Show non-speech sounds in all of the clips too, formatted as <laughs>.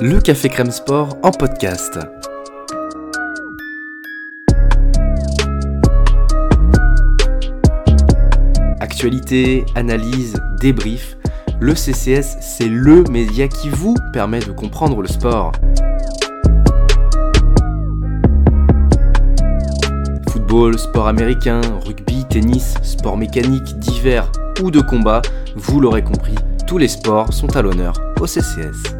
Le Café Crème Sport en podcast. Actualité, analyse, débrief, le CCS, c'est LE média qui vous permet de comprendre le sport. Football, sport américain, rugby, tennis, sport mécanique, divers ou de combat, vous l'aurez compris, tous les sports sont à l'honneur au CCS.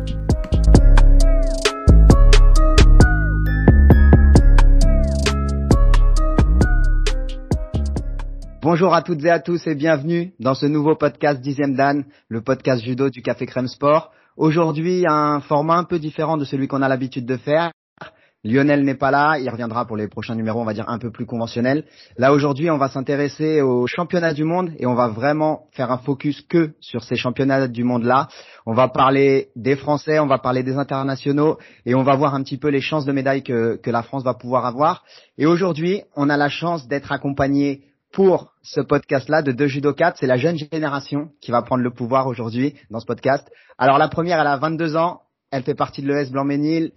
Bonjour à toutes et à tous et bienvenue dans ce nouveau podcast Dixième Dan, le podcast judo du Café Crème Sport. Aujourd'hui, un format un peu différent de celui qu'on a l'habitude de faire. Lionel n'est pas là, il reviendra pour les prochains numéros, on va dire un peu plus conventionnels. Là aujourd'hui, on va s'intéresser aux championnats du monde et on va vraiment faire un focus que sur ces championnats du monde-là. On va parler des Français, on va parler des internationaux et on va voir un petit peu les chances de médaille que, que la France va pouvoir avoir. Et aujourd'hui, on a la chance d'être accompagné pour ce podcast-là de deux judokas. C'est la jeune génération qui va prendre le pouvoir aujourd'hui dans ce podcast. Alors la première, elle a 22 ans. Elle fait partie de l'ES Blanc-Ménil.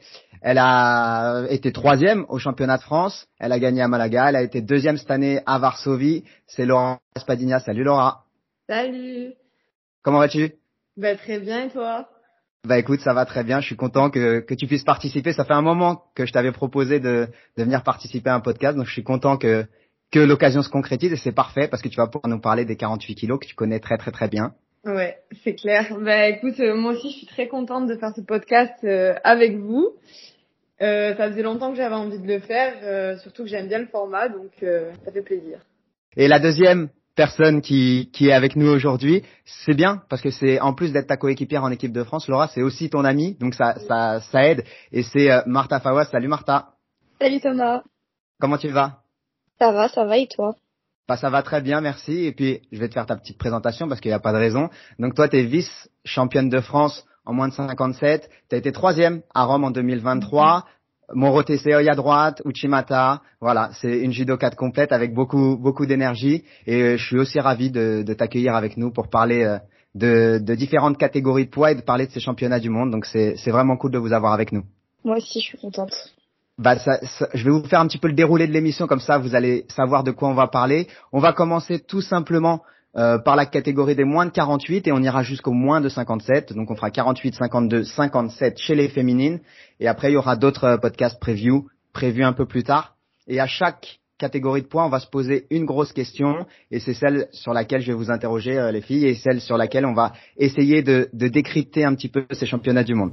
Elle a été troisième au championnat de France. Elle a gagné à Malaga. Elle a été deuxième cette année à Varsovie. C'est Laura Spadina. Salut Laura. Salut. Comment vas-tu? Bah très bien et toi? Bah écoute, ça va très bien. Je suis content que, que tu puisses participer. Ça fait un moment que je t'avais proposé de, de venir participer à un podcast, donc je suis content que que l'occasion se concrétise et c'est parfait parce que tu vas pouvoir nous parler des 48 kilos que tu connais très très très bien. Ouais, c'est clair. Bah écoute, euh, moi aussi je suis très contente de faire ce podcast euh, avec vous. Euh, ça faisait longtemps que j'avais envie de le faire, euh, surtout que j'aime bien le format, donc euh, ça fait plaisir. Et la deuxième personne qui, qui est avec nous aujourd'hui, c'est bien parce que c'est en plus d'être ta coéquipière en équipe de France, Laura, c'est aussi ton amie, donc ça ça ça aide. Et c'est Martha Fawas. Salut Martha. Salut Thomas. Comment tu vas? Ça va, ça va et toi? Bah, ça va très bien, merci. Et puis, je vais te faire ta petite présentation parce qu'il n'y a pas de raison. Donc, toi, tu es vice-championne de France en moins de 57. Tu as été troisième à Rome en 2023. Moro TCOI à droite, Uchimata. Voilà, c'est une judo 4 complète avec beaucoup, beaucoup d'énergie. Et je suis aussi ravi de, de t'accueillir avec nous pour parler de, de différentes catégories de poids et de parler de ces championnats du monde. Donc, c'est vraiment cool de vous avoir avec nous. Moi aussi, je suis contente. Bah, ça, ça, je vais vous faire un petit peu le déroulé de l'émission, comme ça vous allez savoir de quoi on va parler. On va commencer tout simplement euh, par la catégorie des moins de 48 et on ira jusqu'au moins de 57. Donc on fera 48, 52, 57 chez les féminines. Et après il y aura d'autres podcasts preview prévus un peu plus tard. Et à chaque catégorie de points, on va se poser une grosse question et c'est celle sur laquelle je vais vous interroger euh, les filles et celle sur laquelle on va essayer de, de décrypter un petit peu ces championnats du monde.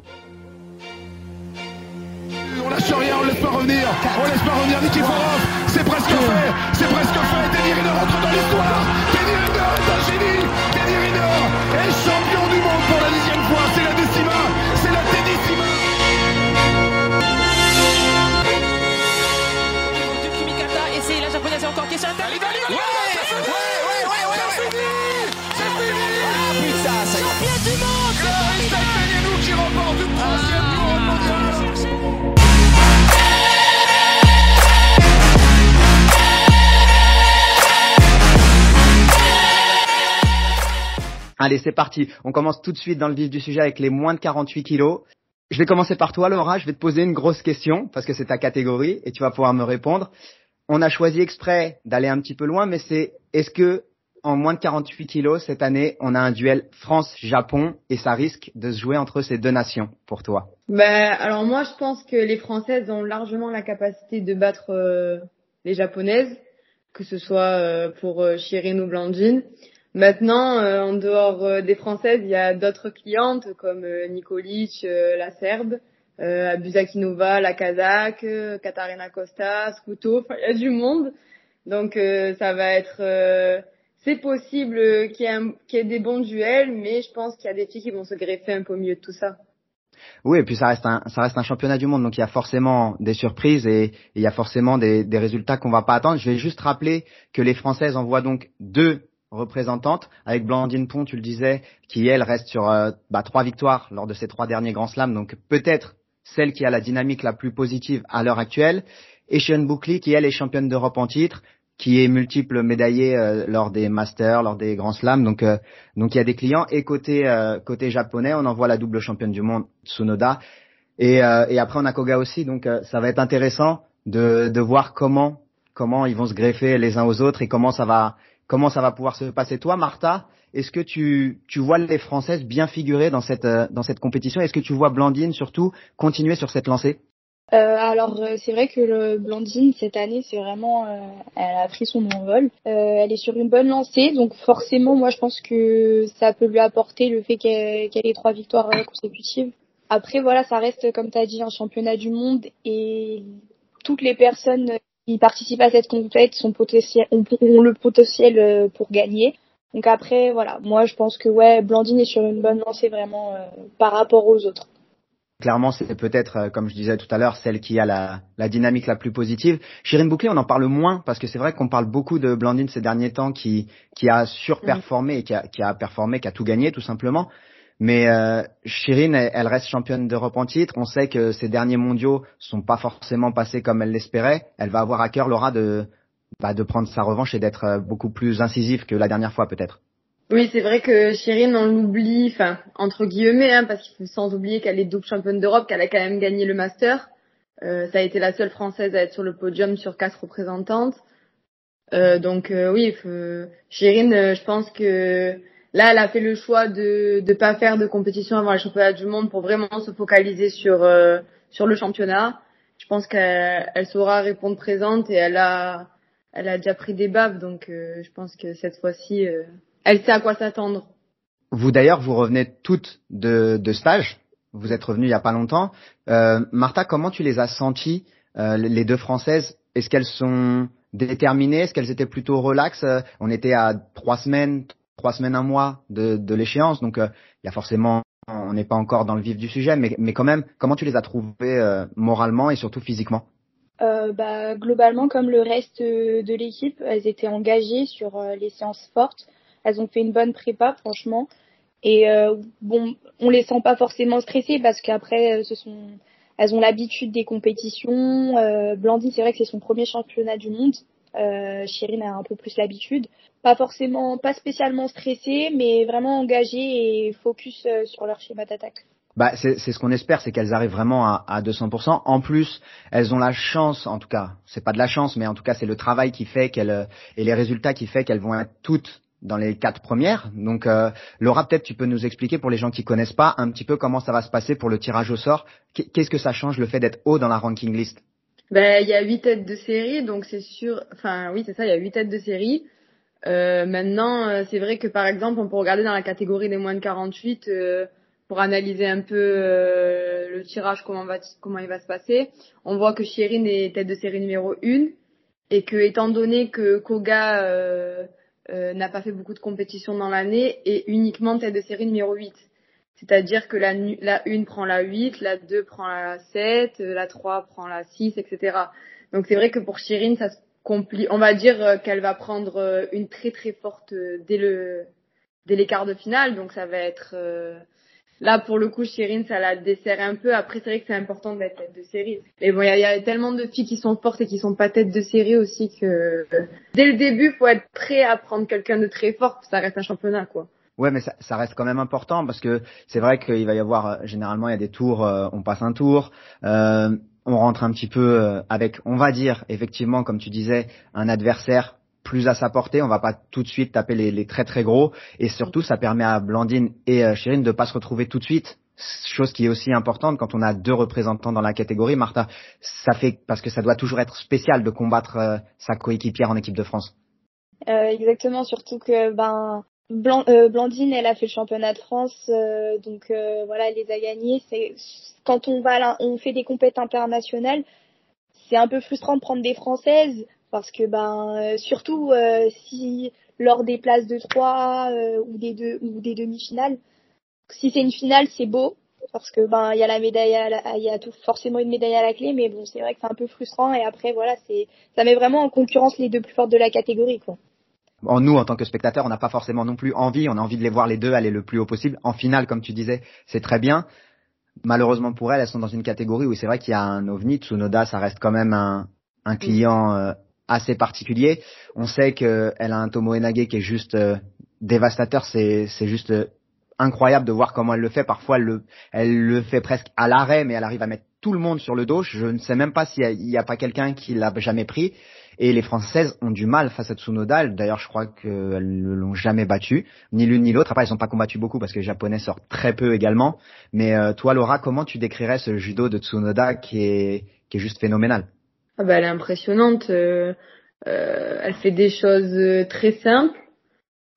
On lâche rien, on laisse pas revenir. On laisse pas revenir Nikiforov. C'est presque fait. C'est presque fait. Teddy Riner rentre dans l'histoire. Allez, c'est parti. On commence tout de suite dans le vif du sujet avec les moins de 48 kilos. Je vais commencer par toi, Laura. Je vais te poser une grosse question parce que c'est ta catégorie et tu vas pouvoir me répondre. On a choisi exprès d'aller un petit peu loin, mais c'est est-ce que en moins de 48 kilos cette année, on a un duel France-Japon et ça risque de se jouer entre ces deux nations pour toi Bah alors moi je pense que les Françaises ont largement la capacité de battre euh, les Japonaises, que ce soit euh, pour euh, Shirin ou Blandine. Maintenant, euh, en dehors des Françaises, il y a d'autres clientes comme Nikolic, la Serbe, euh, la Kazakh, Katarina Costa, Scuto, il y a du monde. Donc ça va être... c'est possible euh, qu'il y, ait y ait des bons duels, mais je pense qu'il y a des filles qui vont se greffer un peu au de tout ça. Oui, et puis ça reste un, ça reste un championnat du monde, donc il y a forcément des surprises et, il y a forcément des, des résultats qu'on va pas attendre. Je vais juste rappeler que les Françaises envoient donc deux représentantes, avec Blandine Pont, tu le disais, qui elle reste sur euh, bah, trois victoires lors de ses trois derniers grands slams, donc peut-être celle qui a la dynamique la plus positive à l'heure actuelle, et Sean Boucley, qui elle est championne d'Europe en titre, qui est multiple médaillé euh, lors des masters, lors des grands slams. Donc, euh, donc il y a des clients. Et côté euh, côté japonais, on envoie la double championne du monde Tsunoda. Et, et après on a Koga aussi. Donc ça va être intéressant de, de voir comment comment ils vont se greffer les uns aux autres et comment ça va comment ça va pouvoir se passer. Toi, Martha, est-ce que tu, tu vois les Françaises bien figurées dans cette, dans cette compétition? Est-ce que tu vois Blandine surtout continuer sur cette lancée? Euh, alors euh, c'est vrai que le Blandine cette année c'est vraiment euh, elle a pris son envol. Euh, elle est sur une bonne lancée donc forcément moi je pense que ça peut lui apporter le fait qu'elle ait trois victoires consécutives. Après voilà ça reste comme tu as dit un championnat du monde et toutes les personnes qui participent à cette compétition sont potentiel, ont, ont, le potentiel pour gagner. Donc après voilà moi je pense que ouais Blandine est sur une bonne lancée vraiment par rapport aux autres clairement, c'est peut-être, euh, comme je disais tout à l'heure, celle qui a la, la, dynamique la plus positive. Chirine Bouclé, on en parle moins parce que c'est vrai qu'on parle beaucoup de Blandine ces derniers temps qui, qui a surperformé et qui a, qui a performé, qui a tout gagné tout simplement. Mais euh, Chirine, elle, reste championne d'Europe en titre. On sait que ces derniers mondiaux sont pas forcément passés comme elle l'espérait. Elle va avoir à cœur, Laura, de, bah, de prendre sa revanche et d'être euh, beaucoup plus incisive que la dernière fois peut-être. Oui, c'est vrai que Chirine, on l'oublie, enfin, entre guillemets, hein, parce qu'il faut sans oublier qu'elle est double championne d'Europe, qu'elle a quand même gagné le Master. Euh, ça a été la seule française à être sur le podium sur quatre représentantes. Euh, donc euh, oui, Chirine, euh, je pense que là, elle a fait le choix de ne pas faire de compétition avant les championnats du monde pour vraiment se focaliser sur euh, sur le championnat. Je pense qu'elle elle saura répondre présente et elle a elle a déjà pris des baves, donc je pense que cette fois-ci elle sait à quoi s'attendre. Vous d'ailleurs, vous revenez toutes de, de stage. Vous êtes revenue il y a pas longtemps. Euh, Martha, comment tu les as senties, euh, les deux Françaises? Est-ce qu'elles sont déterminées? Est-ce qu'elles étaient plutôt relax On était à trois semaines, trois semaines, un mois de, de l'échéance, donc euh, il y a forcément, on n'est pas encore dans le vif du sujet, mais, mais quand même, comment tu les as trouvées euh, moralement et surtout physiquement? Euh, bah, globalement, comme le reste de l'équipe, elles étaient engagées sur euh, les séances fortes. Elles ont fait une bonne prépa, franchement. Et euh, bon, on les sent pas forcément stressées parce qu'après, euh, elles ont l'habitude des compétitions. Euh, Blandine, c'est vrai que c'est son premier championnat du monde. Euh, Chirine a un peu plus l'habitude. Pas forcément, pas spécialement stressées, mais vraiment engagées et focus euh, sur leur schéma d'attaque. Bah, c'est ce qu'on espère, c'est qu'elles arrivent vraiment à, à 200%. En plus, elles ont la chance, en tout cas, c'est pas de la chance, mais en tout cas, c'est le travail qui fait qu'elles et les résultats qui fait qu'elles vont être toutes dans les quatre premières. Donc, euh, Laura, peut-être tu peux nous expliquer pour les gens qui connaissent pas un petit peu comment ça va se passer pour le tirage au sort. Qu'est-ce que ça change le fait d'être haut dans la ranking list? Ben, il y a huit têtes de série, donc c'est sûr. Enfin, oui, c'est ça, il y a huit têtes de série. Euh, maintenant, euh, c'est vrai que par exemple, on peut regarder dans la catégorie des moins de 48 euh, pour analyser un peu euh, le tirage, comment va comment il va se passer. On voit que Chirine est tête de série numéro 1 et que étant donné que Koga euh, euh, n'a pas fait beaucoup de compétitions dans l'année et uniquement tête de série numéro 8. C'est-à-dire que la, la 1 prend la 8, la 2 prend la 7, euh, la 3 prend la 6, etc. Donc c'est vrai que pour Chirine, ça se complique. On va dire euh, qu'elle va prendre une très très forte dès le dès les quarts de finale. Donc ça va être Là, pour le coup, Chirine, ça la dessert un peu. Après, c'est vrai que c'est important d'être tête de série. Mais bon, il y, a tellement de filles qui sont fortes et qui sont pas tête de série aussi que dès le début, faut être prêt à prendre quelqu'un de très fort. Ça reste un championnat, quoi. Ouais, mais ça, reste quand même important parce que c'est vrai qu'il va y avoir euh, généralement il y a des tours, euh, on passe un tour, euh, on rentre un petit peu avec, on va dire effectivement comme tu disais, un adversaire plus à sa portée. On va pas tout de suite taper les, très très gros. Et surtout, ça permet à Blandine et euh, Chirine de pas se retrouver tout de suite. Chose qui est aussi importante quand on a deux représentants dans la catégorie. Martha, ça fait parce que ça doit toujours être spécial de combattre euh, sa coéquipière en équipe de France. Euh, exactement, surtout que ben euh, Blandine, elle a fait le championnat de France, euh, donc voilà, elle les a gagnés. Quand on va là, on fait des compétitions internationales, c'est un peu frustrant de prendre des françaises parce que ben euh, surtout euh, si lors des places de trois euh, ou des deux ou des demi-finales, si c'est une finale c'est beau parce que ben il y a la médaille, il y a forcément une médaille à la clé, mais bon c'est vrai que c'est un peu frustrant et après voilà c'est ça met vraiment en concurrence les deux plus fortes de la catégorie quoi. En nous, en tant que spectateurs, on n'a pas forcément non plus envie. On a envie de les voir les deux aller le plus haut possible. En finale, comme tu disais, c'est très bien. Malheureusement pour elles, elles sont dans une catégorie où c'est vrai qu'il y a un ovni. Tsunoda, ça reste quand même un, un client assez particulier. On sait qu'elle a un Tomo Enage qui est juste euh, dévastateur. C'est c'est juste euh, incroyable de voir comment elle le fait. Parfois, elle le, elle le fait presque à l'arrêt, mais elle arrive à mettre tout le monde sur le dos. Je ne sais même pas s'il n'y a, pas quelqu'un qui l'a jamais pris. Et les Françaises ont du mal face à Tsunoda. D'ailleurs, je crois qu'elles ne l'ont jamais battu, ni l'une ni l'autre. Après, elles sont pas combattues beaucoup parce que les Japonais sortent très peu également. Mais euh, toi, Laura, comment tu décrirais ce judo de Tsunoda qui est, qui est juste phénoménal? Ah bah, Elle est impressionnante. Euh, euh, elle fait des choses très simples.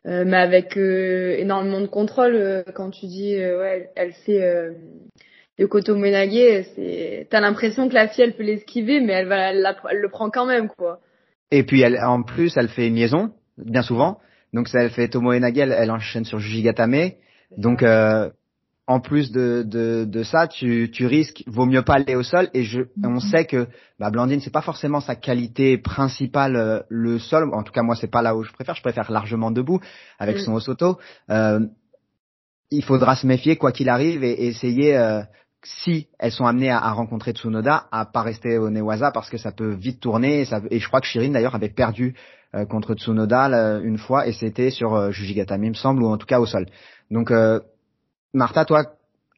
mais avec énormément de contrôle, quand tu dis ouais, elle, elle fait Yoko Menage, c'est, t'as l'impression que la fille, elle peut l'esquiver, mais elle va, elle, le prend quand même, quoi. Et puis, elle, en plus, elle fait une liaison, bien souvent. Donc, ça, elle fait Tomo Enage, elle, enchaîne sur Jujigatame. Donc, euh, en plus de, de, de ça, tu, tu risques, vaut mieux pas aller au sol. Et je, on mhm. sait que bah, Blandine, c'est pas forcément sa qualité principale, euh, le sol. En tout cas, moi, c'est pas là où je préfère. Je préfère largement debout avec mm. son Osoto. Euh, il faudra se méfier quoi qu'il arrive et, essayer euh, si elles sont amenées à, rencontrer Tsunoda, à pas rester au Newaza parce que ça peut vite tourner. Et, ça, et je crois que Shirin d'ailleurs avait perdu euh, contre Tsunoda une fois et c'était sur euh, Jujigatami, il me semble, ou en tout cas au sol. Donc, euh, Martha, toi,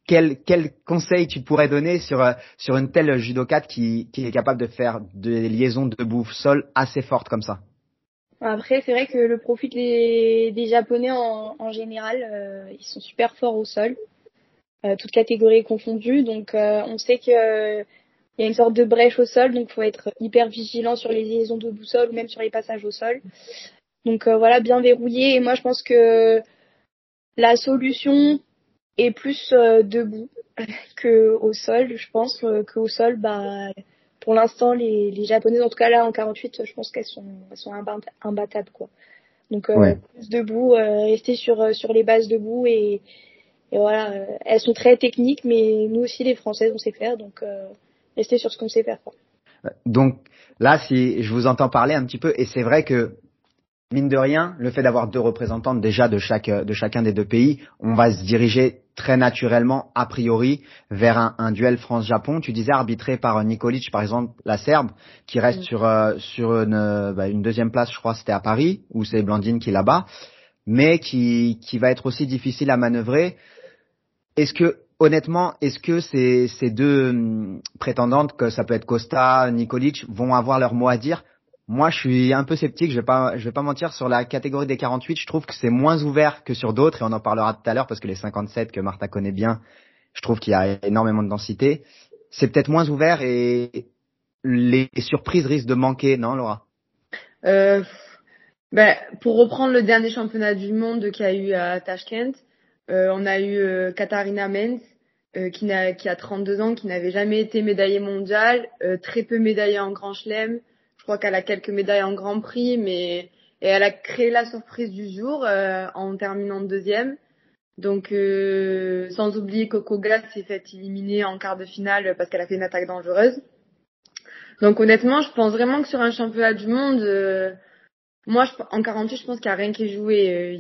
quel, quel conseil tu pourrais donner sur euh, sur une telle judokate qui, qui est capable de faire des liaisons de bouffe sol assez fortes comme ça? Après, c'est vrai que le profit des, des Japonais en, général, ils sont super forts au sol. Euh, toutes catégories confondues. Donc euh, on sait que euh, il y a une sorte de brèche au sol, donc il faut être hyper vigilant sur les liaisons de boussole ou même sur les passages au sol. Donc voilà, bien verrouillé. Et moi, je pense que la solution est plus debout <laughs> que au sol. Je pense que au sol, bah, pour l'instant, les, les Japonaises, en tout cas là en 48, je pense qu'elles sont, elles sont imbattables quoi. Donc plus debout, rester sur sur les bases debout et et voilà, euh, elles sont très techniques, mais nous aussi les Françaises on sait faire, donc euh, rester sur ce qu'on sait faire. Quoi. Donc là, si je vous entends parler un petit peu, et c'est vrai que mine de rien, le fait d'avoir deux représentantes déjà de chaque de chacun des deux pays, on va se diriger très naturellement a priori vers un, un duel France-Japon. Tu disais arbitré par Nikolic par exemple, la Serbe, qui reste sur euh, sur une, bah, une deuxième place, je crois, c'était à Paris où c'est Blandine qui là-bas, mais qui qui va être aussi difficile à manœuvrer. Est-ce que honnêtement, est-ce que ces, ces deux hum, prétendantes, que ça peut être Costa, Nikolic, vont avoir leur mot à dire? Moi, je suis un peu sceptique. Je vais pas, je vais pas mentir sur la catégorie des 48. Je trouve que c'est moins ouvert que sur d'autres, et on en parlera tout à l'heure parce que les 57 que Martha connaît bien, je trouve qu'il y a énormément de densité. C'est peut-être moins ouvert et les surprises risquent de manquer, non, Laura? Euh, ben, Pour reprendre le dernier championnat du monde qu'il y a eu à Tashkent, euh, on a eu euh, Katharina Menz, euh, qui, a, qui a 32 ans, qui n'avait jamais été médaillée mondiale, très peu médaillée en Grand Chelem. Crois qu'elle a quelques médailles en Grand Prix, mais et elle a créé la surprise du jour en terminant deuxième. Donc, sans oublier Coco Glass s'est fait éliminer en quart de finale parce qu'elle a fait une attaque dangereuse. Donc, honnêtement, je pense vraiment que sur un championnat du monde, moi, je, en 48, je pense qu'il n'y a rien qui est joué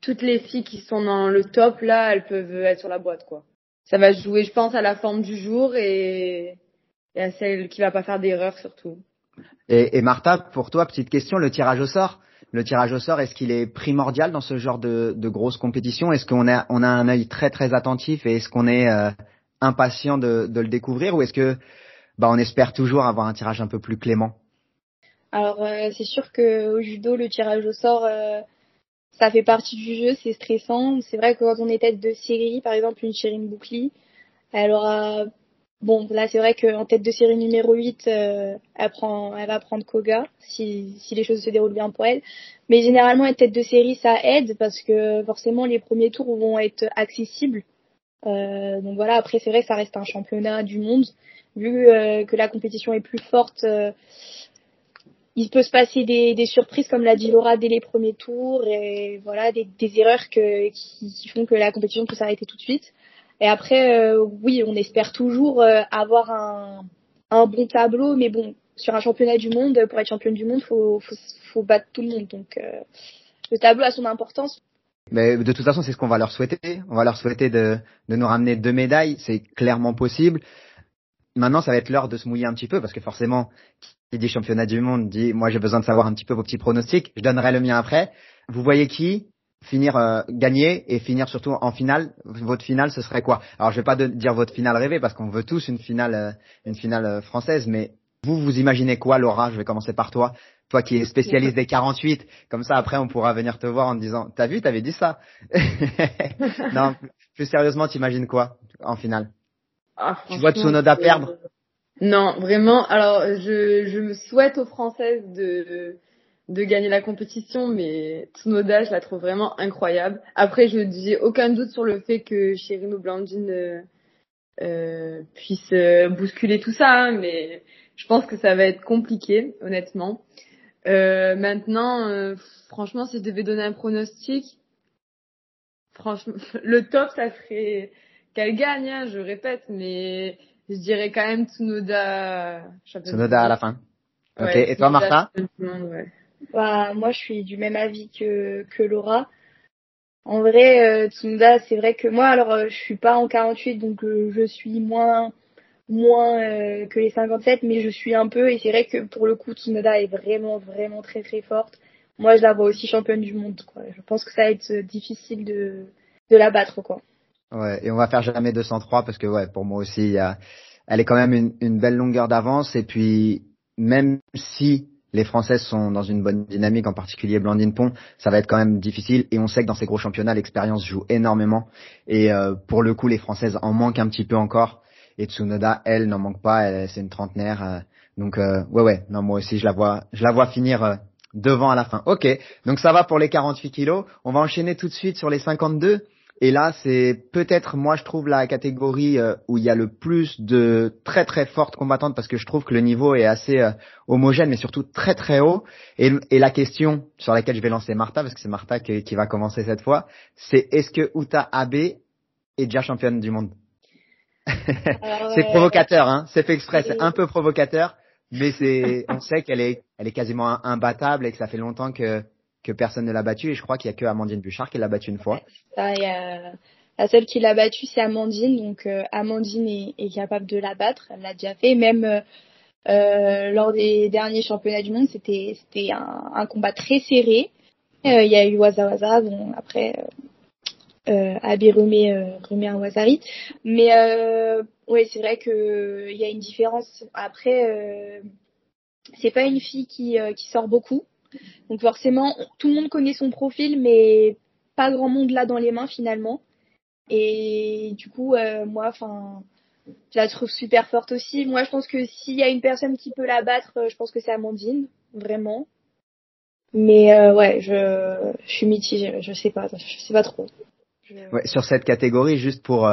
toutes les filles qui sont dans le top là, elles peuvent être sur la boîte quoi. Ça va jouer, je pense, à la forme du jour et, à celle qui va pas faire d'erreur surtout. Et, Martha, pour toi, petite question, le tirage au sort. Le tirage au sort, est-ce qu'il est primordial dans ce genre de, grosses compétitions? Est-ce qu'on a, un œil très très attentif et est-ce qu'on est, euh, impatient de, le découvrir? Ou est-ce que bah, on espère toujours avoir un tirage un peu plus clément? Alors euh, c'est sûr que au judo, le tirage au sort, euh, ça fait partie du jeu, c'est stressant. C'est vrai que quand on est tête de série, par exemple une Chérine Boucli, elle aura bon là c'est vrai qu'en tête de série numéro 8, euh, elle prend elle va prendre Koga si, les choses se déroulent bien pour elle. Mais généralement être tête de série ça aide parce que forcément les premiers tours vont être accessibles. Euh, donc voilà, après c'est vrai que ça reste un championnat du monde. Vu euh, que la compétition est plus forte, il peut se passer des, surprises comme l'a dit Laura dès les premiers tours et voilà des, erreurs qui, qui, font que la compétition peut s'arrêter tout de suite. Et après, euh, oui, on espère toujours euh, avoir un, bon tableau, mais bon, sur un championnat du monde, pour être championne du monde, faut, faut, battre tout le monde. Donc euh, le tableau a son importance. Mais de toute façon, c'est ce qu'on va leur souhaiter. On va leur souhaiter de, de nous ramener deux médailles. C'est clairement possible. Maintenant, ça va être l'heure de se mouiller un petit peu parce que forcément, dit championnat du monde dit moi j'ai besoin de savoir un petit peu vos petits pronostics. Je donnerai le mien après. Vous voyez qui? Finir euh, gagner et finir surtout en finale. Votre finale, ce serait quoi? Alors, je vais pas dire votre finale rêvée parce qu'on veut tous une finale, euh, une finale euh, française, mais vous, vous imaginez quoi, Laura? Je vais commencer par toi. Toi qui es spécialiste des 48, comme ça après on pourra venir te voir en te disant T'as vu, t'avais dit ça? <laughs> Non, plus sérieusement, t'imagines quoi en finale? Ah, Tu vois Tsunoda perdre? Non, vraiment. Alors, je, je me souhaite aux Françaises de de gagner la compétition, mais Tsunoda, je la trouve vraiment incroyable. Après, je n'ai aucun doute sur le fait que Chirino Blandine euh, euh, puisse euh, bousculer tout ça, hein, mais je pense que ça va être compliqué, honnêtement. Euh, maintenant, euh, franchement, si je devais donner un pronostic, franchement, <laughs> le top, ça serait qu'elle gagne, hein, je répète, mais je dirais quand même Tsunoda. Tsunoda à la fin. Ok, et toi, Martha? Bah, moi, je suis du même avis que, que Laura. En vrai, euh, Tsunoda, c'est vrai que moi, alors, euh, je suis pas en 48, donc euh, je suis moins moins euh, que les 57, mais je suis un peu, et c'est vrai que pour le coup, Tsunoda est vraiment, vraiment très, très forte. Moi, je la vois aussi championne du monde, quoi. Je pense que ça va être difficile de, de la battre, quoi. Ouais, et on va faire jamais 203 parce que, ouais, pour moi aussi, elle est quand même une, une belle longueur d'avance, et puis, même si les Françaises sont dans une bonne dynamique, en particulier Blandine Pont, ça va être quand même difficile. Et on sait que dans ces gros championnats, l'expérience joue énormément. Et euh, pour le coup, les Françaises en manquent un petit peu encore. Et Tsunoda, elle, n'en manque pas. C'est une trentenaire. Euh, donc euh, ouais, ouais. Non, moi aussi, je la vois, je la vois finir devant à la fin. Ok. Donc ça va pour les 48 kilos. On va enchaîner tout de suite sur les 52. Et là, c'est peut-être, moi, je trouve la catégorie euh, où il y a le plus de très très fortes combattantes parce que je trouve que le niveau est assez euh, homogène, mais surtout très très haut. Et, et, la question sur laquelle je vais lancer Martha, parce que c'est Martha qui, qui, va commencer cette fois, c'est est-ce que Uta Abe est déjà championne du monde? <laughs> C'est provocateur, hein. C'est fait exprès, c'est un peu provocateur, mais c'est, on sait qu'elle est, elle est quasiment imbattable et que ça fait longtemps que que personne ne l'a battue et je crois qu'il y a que Amandine Bouchard qui l'a battue une fois. Ça, a... La seule qui l'a battue, c'est Amandine. Donc euh, Amandine est, capable de la battre. Elle l'a déjà fait. Même euh, euh, lors des derniers championnats du monde, c'était un, combat très serré. Euh, il y a eu Waza Waza. Bon après, euh, Abby remet un Wazari. Mais ouais, c'est vrai que il y a une différence. Après, c'est pas une fille qui sort beaucoup. Donc forcément, tout le monde connaît son profil, mais pas grand monde l'a dans les mains finalement. Et du coup, euh, moi, enfin, je la trouve super forte aussi. Moi, je pense que s'il y a une personne qui peut la battre, euh, je pense que c'est Amandine, vraiment. Mais euh, ouais, je, suis mitigée, je sais pas, je sais pas trop. Sur cette catégorie, juste pour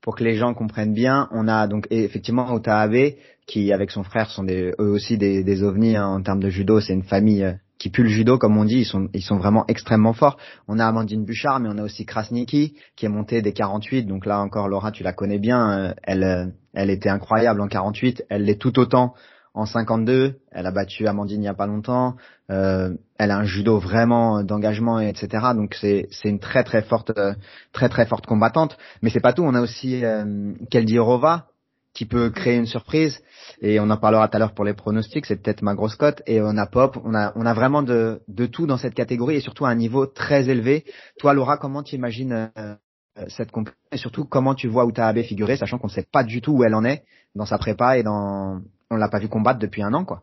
pour que les gens comprennent bien, on a donc effectivement Otaabe qui avec son frère sont eux aussi des, des ovnis hein, en termes de judo, c'est une famille qui pue le judo, comme on dit, ils sont, ils sont vraiment extrêmement forts. On a Amandine Bouchard, mais on a aussi Krasniki, qui est montée des 48. Donc là encore, Laura, tu la connais bien. Euh, elle, euh, elle était incroyable en 48. Elle l'est tout autant en 52. Elle a battu Amandine il n'y a pas longtemps. Euh, elle a un judo vraiment d'engagement, etc. Donc c'est, c'est une très très forte, très très forte combattante. Mais c'est pas tout. On a aussi euh, Keldi Rova, qui peut créer une surprise. Et on en parlera tout à l'heure pour les pronostics, c'est peut-être ma grosse cote. Et on a Pop, on a, on a vraiment de, de tout dans cette catégorie et surtout à un niveau très élevé. Toi, Laura, comment tu imagines euh, cette compétition et surtout comment tu vois Utaabe figurer, sachant qu'on ne sait pas du tout où elle en est dans sa prépa et dans, on l'a pas vu combattre depuis un an, quoi.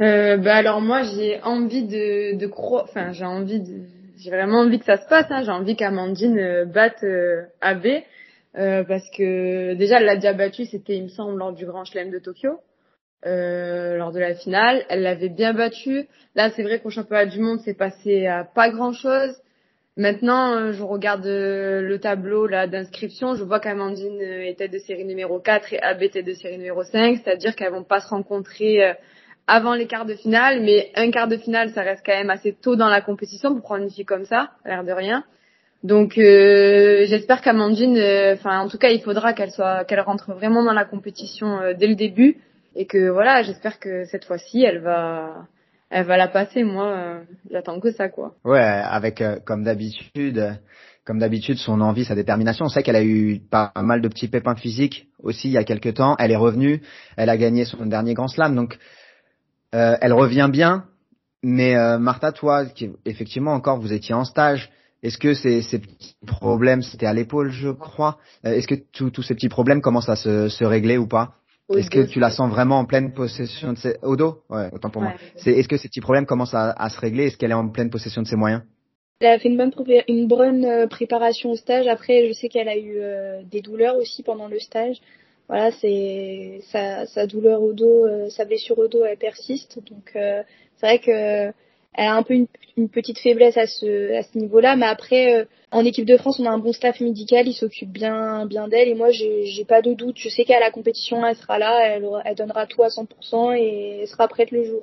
Euh, bah alors moi j'ai envie de, de croire, enfin j'ai envie de, j'ai vraiment envie que ça se passe. Hein. J'ai envie qu'Amandine euh, batte euh, AB. Euh, parce que déjà elle l'a déjà battue, c'était il me semble lors du Grand Chelem de Tokyo, euh, lors de la finale. Elle l'avait bien battue. Là c'est vrai qu'au championnat du monde c'est passé à pas grand chose. Maintenant euh, je regarde euh, le tableau là d'inscription, je vois qu'Amandine était de série numéro 4 et AB était de série numéro 5, c'est-à-dire qu'elles vont pas se rencontrer avant les quarts de finale, mais un quart de finale ça reste quand même assez tôt dans la compétition pour prendre une fille comme ça, l'air de rien. Donc euh, j'espère qu'Amandine, euh, enfin en tout cas il faudra qu'elle soit, qu'elle rentre vraiment dans la compétition euh, dès le début et que voilà, j'espère que cette fois-ci elle va, elle va la passer. Moi, j'attends que ça quoi. Ouais, avec comme d'habitude, comme d'habitude son envie, sa détermination. On sait qu'elle a eu pas mal de petits pépins physiques aussi il y a quelques temps. Elle est revenue, elle a gagné son dernier Grand Slam, donc Euh, elle revient bien, mais euh, Martha, toi, qui, effectivement encore, vous étiez en stage. Est-ce que ces, ces petits problèmes, c'était à l'épaule, je crois. Euh, Est-ce que tous ces petits problèmes commencent à se, se régler ou pas Est-ce que tu la sens vraiment en pleine possession de ses au dos? Ouais, autant pour moi. C'est est-ce que ces petits problèmes commencent à, à se régler? Est-ce qu'elle est en pleine possession de ses moyens? Elle a fait une bonne, pré- une bonne euh, préparation au stage. Après, je sais qu'elle a eu euh, des douleurs aussi pendant le stage. Voilà, c'est sa, sa douleur au dos, euh, sa blessure au dos, elle persiste. Donc, euh, c'est vrai que elle a un peu une, une petite faiblesse à ce, à ce niveau-là. Mais après, euh, en équipe de France, on a un bon staff médical, il s'occupe bien, bien d'elle. Et moi, j'ai pas de doute. Je sais qu'à la compétition, elle sera là, elle, donnera tout à 100% et elle sera prête le jour,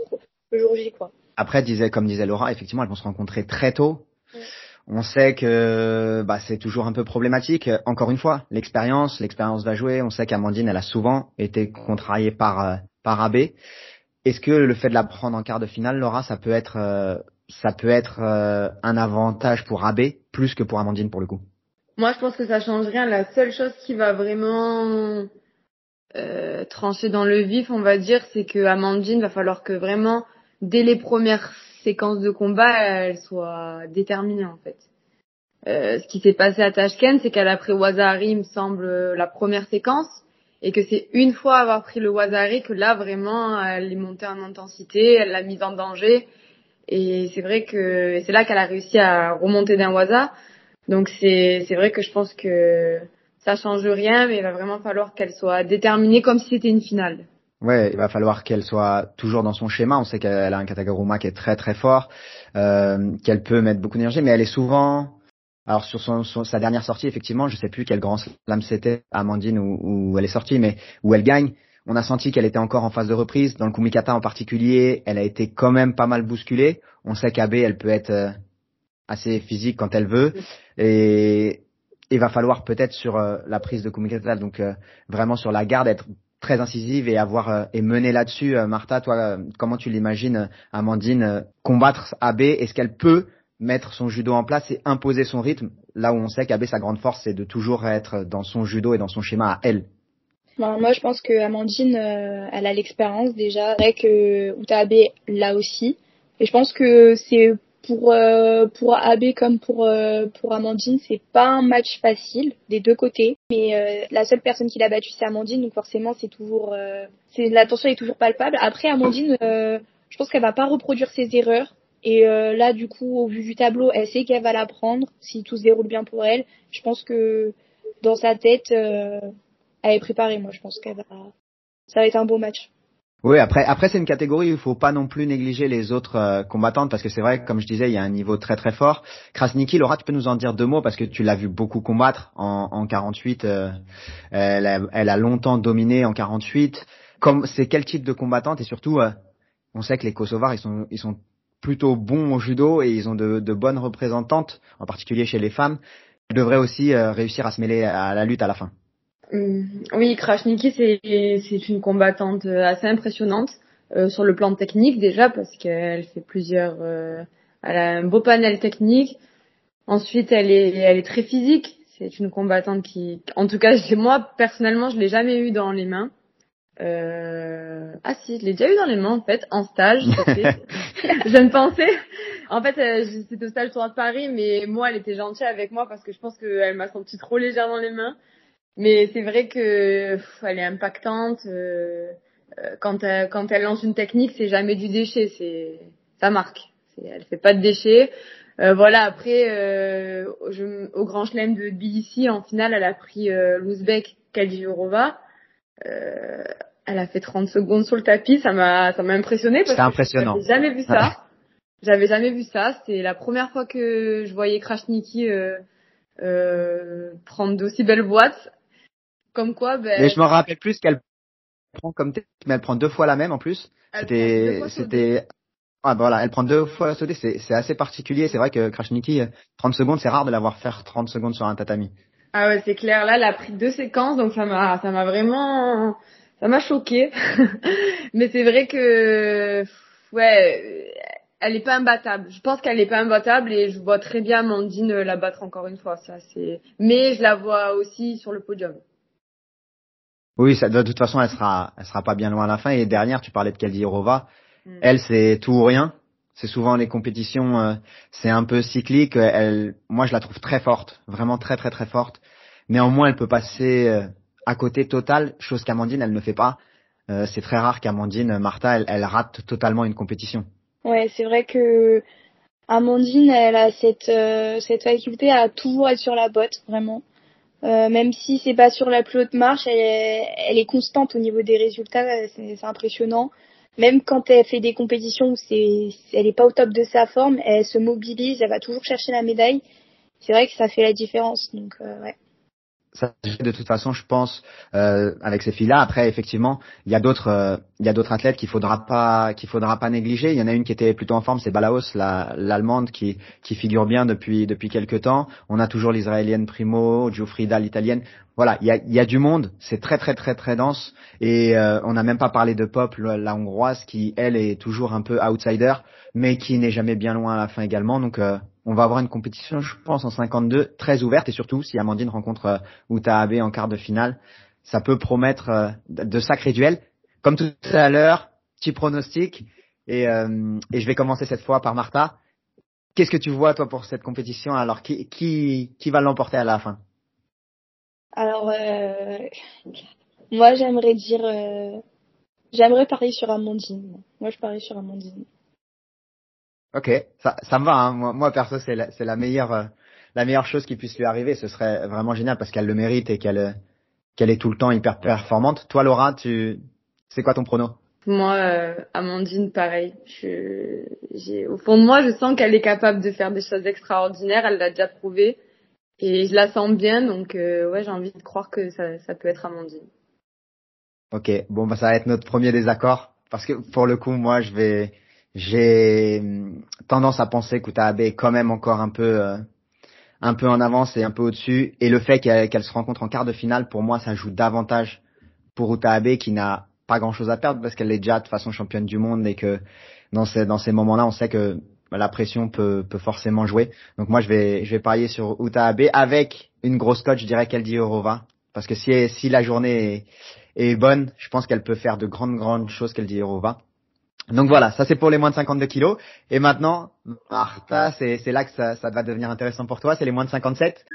le jour J, quoi. Après, disait, comme disait Laura, effectivement, elles vont se rencontrer très tôt. On sait que bah, c'est toujours un peu problématique. Encore une fois, l'expérience, l'expérience va jouer. On sait qu'Amandine, elle a souvent été contrariée par euh, par AB. Est-ce que le fait de la prendre en quart de finale, Laura, ça peut être euh, ça peut être euh, un avantage pour AB plus que pour Amandine pour le coup? Moi, je pense que ça change rien. La seule chose qui va vraiment euh, trancher dans le vif, on va dire, c'est que Amandine va falloir que vraiment, dès les premières séquences de combat, elle soit déterminée en fait. Euh, ce qui s'est passé à Tashkent, c'est qu'elle a pris Wazari, me semble, la première séquence, et que c'est une fois avoir pris le Wazari que là vraiment, elle est montée en intensité, elle l'a mise en danger, et c'est vrai que c'est là qu'elle a réussi à remonter d'un Waza. Donc c'est c'est vrai que je pense que ça change rien, mais il va vraiment falloir qu'elle soit déterminée comme si c'était une finale. Ouais, il va falloir qu'elle soit toujours dans son schéma. On sait qu'elle a un Kataguruma qui est très très fort, euh, qu'elle peut mettre beaucoup d'énergie, mais elle est souvent. Alors sur son, son- sa dernière sortie, effectivement, je sais plus quel grand slam c'était, Amandine, où, où elle est sortie, mais où elle gagne. On a senti qu'elle était encore en phase de reprise. Dans le Kumikata en particulier, elle a été quand même pas mal bousculée. On sait qu'Abe, elle peut être euh, assez physique quand elle veut. Et il va falloir peut-être sur euh, la prise de Kumikata, donc euh, vraiment sur la garde, être très incisive et avoir euh, et mener là-dessus. Euh, Martha, toi, euh, comment tu l'imagines, Amandine, combattre AB Est-ce qu'elle peut mettre son judo en place et imposer son rythme Là où on sait qu'AB, sa grande force, c'est de toujours être dans son judo et dans son schéma à elle. Ben, moi, je pense que Amandine, euh, elle a l'expérience déjà. C'est vrai que Utabe l'a aussi. Et je pense que c'est pour euh, pour comme pour euh, pour Amandine, c'est pas un match facile des deux côtés. Mais euh, la seule personne qui l'a battue, c'est Amandine, donc forcément, c'est toujours euh, c'est la tension est toujours palpable. Après, Amandine, je pense qu'elle va pas reproduire ses erreurs. Et euh, là, du coup, au vu du tableau, elle sait qu'elle va la prendre si tout se déroule bien pour elle. Je pense que dans sa tête, euh, elle est préparée. Moi, je pense qu'elle va, ça va être un beau match. Oui, après, après c'est une catégorie où il faut pas non plus négliger les autres euh, combattantes parce que c'est vrai, comme je disais, il y a un niveau très très fort. Krasniki, Laura, tu peux nous en dire deux mots parce que tu l'as vu beaucoup combattre en, en 48. euh, elle, a, elle a longtemps dominé en 48. Comme c'est quel type de combattante? Et surtout, euh, on sait que les Kosovars ils sont ils sont plutôt bons au judo et ils ont de, bonnes représentantes, en particulier chez les femmes. Ils devraient aussi euh, réussir à se mêler à la lutte à la fin. Hum, Oui, Krasniki, c'est une combattante euh, assez impressionnante euh, sur le plan technique déjà parce qu'elle fait plusieurs. elle a un beau panel technique. Ensuite, elle est elle est très physique. C'est une combattante qui, en tout cas, moi personnellement, je l'ai jamais eu dans les mains. Euh... Ah si, je l'ai déjà eu dans les mains en fait, en stage. je ne pensais. En fait, euh, c'était au stage Tour de Paris, mais moi, elle était gentille avec moi parce que je pense qu'elle m'a senti trop légère dans les mains. Mais c'est vrai que pff, elle est impactante. euh, euh, quand elle, quand elle lance une technique, c'est jamais du déchet, c'est ça marque. Elle fait pas de déchets. Euh, voilà. Après, euh, je- au Grand Chelem de Tbilissi, en finale, elle a pris euh, l'Ouzbek Kadyrova. Euh, elle a fait 30 secondes sur le tapis, ça m'a ça m'a impressionné parce que impressionnant. j'avais jamais vu ça. J'avais jamais vu ça. C'est la première fois que je voyais Krasniki euh, euh, prendre d'aussi belles boîtes. Comme quoi, ben, Mais je me rappelle plus qu'elle prend comme mais elle prend deux fois la même en plus. elle prend deux C'était, c'était, ah bah voilà, elle prend deux fois sauter, c'est, assez particulier. C'est vrai que Krasniki, euh, 30 secondes, c'est rare de l'avoir faire 30 secondes sur un tatami. Ah ouais, c'est clair. Là, elle a pris deux séquences, donc ça m'a, ça m'a vraiment, ça m'a choqué. <laughs> Mais c'est vrai que, ouais, elle est pas imbattable. Je pense qu'elle est pas imbattable et je vois très bien Mandine la battre encore une fois. Ça, c'est. Mais je la vois aussi sur le podium. Oui, ça, de toute façon, elle sera, elle sera pas bien loin à la fin. Et dernière, tu parlais de Kaldirova. Mm. Elle, c'est tout ou rien. C'est souvent les compétitions, euh, c'est un peu cyclique. Elle, moi, je la trouve très forte, vraiment très très très forte. Néanmoins, elle peut passer euh, à côté total, chose qu'Amandine, elle ne fait pas. Euh, c'est très rare qu'Amandine, Martha, elle, rate totalement une compétition. Ouais, c'est vrai que Amandine, elle a cette cette faculté à toujours être sur la botte, vraiment. Euh, même si c'est pas sur la plus haute marche, elle est constante au niveau des résultats, c'est impressionnant. Même quand elle fait des compétitions où c'est, elle est pas au top de sa forme, elle se mobilise, elle va toujours chercher la médaille. C'est vrai que ça fait la différence. Donc euh, ouais ça de toute façon, je pense, euh, avec ces filles-là. Après, effectivement, il y a d'autres, euh, il y a d'autres athlètes qu'il faudra pas, qu'il faudra pas négliger. Il y en a une qui était plutôt en forme, c'est Balaos, la, l'allemande, qui, qui figure bien depuis depuis quelques temps. On a toujours l'israélienne Primo, Giuffrida, l'italienne. Voilà, il y a, il y a du monde. C'est très très très très dense. Et euh, on n'a même pas parlé de Pop, la hongroise, qui elle est toujours un peu outsider, mais qui n'est jamais bien loin à la fin également. Donc euh, on va avoir une compétition, je pense, en 52 très ouverte et surtout si Amandine rencontre euh, Uta Abe en quart de finale, ça peut promettre euh, de sacrés duels. Comme tout à l'heure, petit pronostic et, euh, et je vais commencer cette fois par Martha. Qu'est-ce que tu vois toi pour cette compétition? Alors qui qui, va l'emporter à la fin? Alors moi j'aimerais dire j'aimerais parier sur Amandine. Moi je parie sur Amandine. Ok, ça, ça me va. Hein. Moi, moi, perso, c'est la, c'est la meilleure, euh, la meilleure chose qui puisse lui arriver. Ce serait vraiment génial parce qu'elle le mérite et qu'elle, qu'elle est tout le temps hyper performante. Toi, Laura, tu, c'est quoi ton prono? Moi, euh, Amandine, pareil. Je, j'ai, au fond de moi, je sens qu'elle est capable de faire des choses extraordinaires. Elle l'a déjà prouvé et je la sens bien. Donc, euh, ouais, j'ai envie de croire que ça, ça peut être Amandine. Ok, bon, bah ça va être notre premier désaccord parce que pour le coup, moi, je vais j'ai hum, tendance à penser qu'Utaabe est quand même encore un peu euh, un peu en avance et un peu au-dessus. Et le fait qu'elle se rencontre en quart de finale, pour moi, ça joue davantage pour Utaabe qui n'a pas grand-chose à perdre parce qu'elle est déjà de façon championne du monde et que dans ces dans ces moments-là, on sait que la pression peut peut forcément jouer. Donc moi, je vais je vais parier sur Utaabe avec une grosse cote, je dirais qu'elle dit Eurova parce que si si la journée est, est bonne, je pense qu'elle peut faire de grandes grandes choses qu'elle dit Eurova. Donc voilà, ça c'est pour les moins de 52 kilos. Et maintenant, Martha, c'est là que ça, ça va devenir intéressant pour toi, c'est les moins de 57.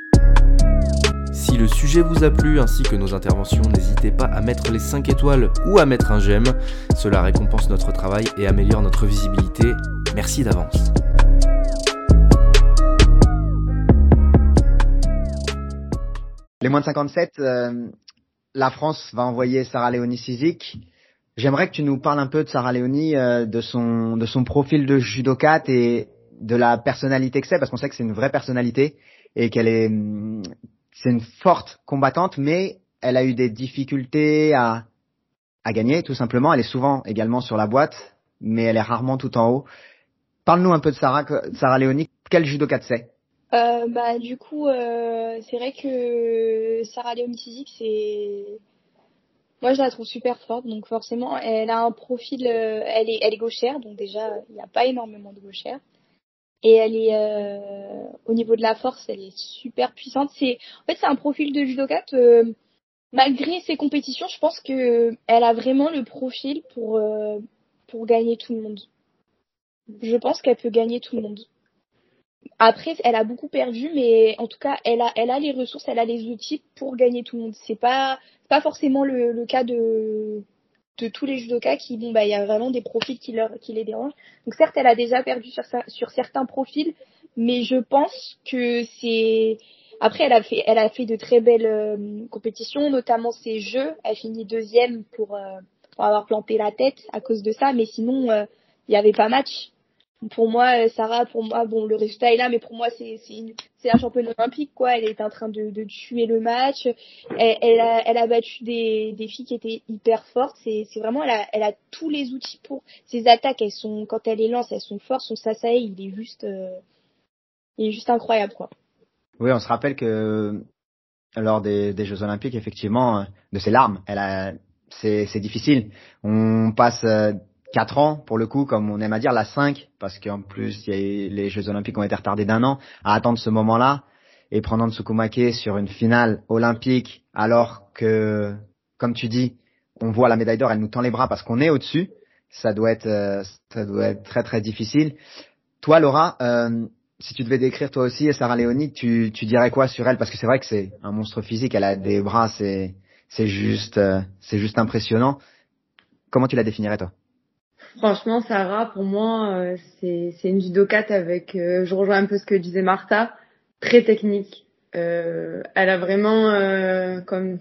Si le sujet vous a plu ainsi que nos interventions, n'hésitez pas à mettre les 5 étoiles ou à mettre un j'aime. Cela récompense notre travail et améliore notre visibilité. Merci d'avance. Les moins de 57, euh, la France va envoyer Sarah Léonie Sizik J'aimerais que tu nous parles un peu de Sarah Leoni, euh, de son profil de judokate et de la personnalité que c'est, parce qu'on sait que c'est une vraie personnalité et qu'elle est hum, c'est une forte combattante, mais elle a eu des difficultés à gagner tout simplement. Elle est souvent également sur la boîte, mais elle est rarement tout en haut. Parle-nous un peu de Sarah Sarah. Quel judokate c'est? Euh, bah du coup euh, c'est vrai que Sarah Leoni c'est moi, je la trouve super forte, donc forcément, elle a un profil, euh, elle est, elle est gauchère, donc déjà, il n'y a pas énormément de gauchères. Et elle est, euh, au niveau de la force, elle est super puissante. C'est, en fait, c'est un profil de judokate. Euh, malgré ses compétitions, je pense que elle a vraiment le profil pour pour gagner tout le monde. Je pense qu'elle peut gagner tout le monde. Après, elle a beaucoup perdu, mais en tout cas, elle a, elle a les ressources, elle a les outils pour gagner tout le monde. C'est pas, pas forcément le, le cas de, de tous les judokas qui, bon, bah, il y a vraiment des profils qui leur, qui les dérangent. Donc certes, elle a déjà perdu sur, sur certains profils, mais je pense que c'est, après, elle a fait, elle a fait de très belles euh, compétitions, notamment ses jeux. Elle finit deuxième pour, euh, pour avoir planté la tête à cause de ça, mais sinon, euh, il y avait pas match pour moi, Sarah, pour moi, bon, le résultat est là, mais pour moi, c'est c'est la championne olympique, quoi. Elle est en train de, de tuer le match. Elle, elle, a, elle a battu des, des filles qui étaient hyper fortes. C'est vraiment, elle a, elle a tous les outils pour ses attaques. Elles sont, quand elle les lance, elles sont fortes. Son sasae, il est juste, euh, il est juste incroyable, quoi. Oui, on se rappelle que lors des, des Jeux Olympiques, effectivement, de ses larmes, elle a, c'est difficile. On passe euh, quatre ans pour le coup, comme on aime à dire, la 5, parce qu'en plus y a, les Jeux Olympiques ont été retardés d'un an, à attendre ce moment-là et prendre Tsukumake sur une finale olympique, alors que, comme tu dis, on voit la médaille d'or, elle nous tend les bras parce qu'on est au-dessus. ça doit être, euh, ça doit être très très difficile. Toi, Laura, euh, si tu devais décrire toi aussi Sarah Léonie, tu, tu dirais quoi sur elle? Parce que c'est vrai que c'est un monstre physique. Elle a des bras, c'est c'est juste euh, c'est juste impressionnant. Comment tu la définirais toi? Franchement, Sarah, pour moi, euh, c'est une judokate avec. euh, je rejoins un peu ce que disait Martha, très technique. Euh, elle a vraiment euh, comme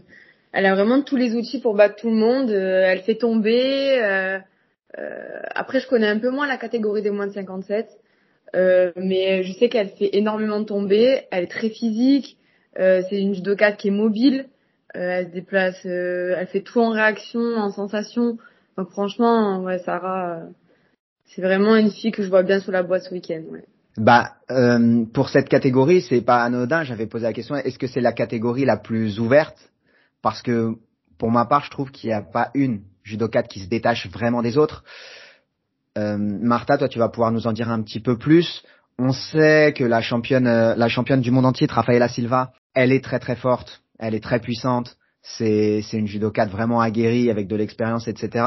elle a vraiment tous les outils pour battre tout le monde. Euh, elle fait tomber. euh, après, je connais un peu moins la catégorie des moins de 57, euh, mais je sais qu'elle fait énormément tomber. Elle est très physique. C'est une judokate qui est mobile. Elle se déplace. elle fait tout en réaction, en sensation. Donc franchement, ouais, Sarah, euh, c'est vraiment une fille que je vois bien sous la boîte ce week-end. Ouais. Bah, euh, pour cette catégorie, c'est pas anodin. J'avais posé la question est-ce que c'est la catégorie la plus ouverte? Parce que pour ma part, je trouve qu'il n'y a pas une judokate qui se détache vraiment des autres. Euh, Martha, toi, tu vas pouvoir nous en dire un petit peu plus. On sait que la championne, euh, la championne du monde en titre, Rafaela Silva, elle est très très forte, elle est très puissante. C'est une judokate vraiment aguerrie avec de l'expérience, etc.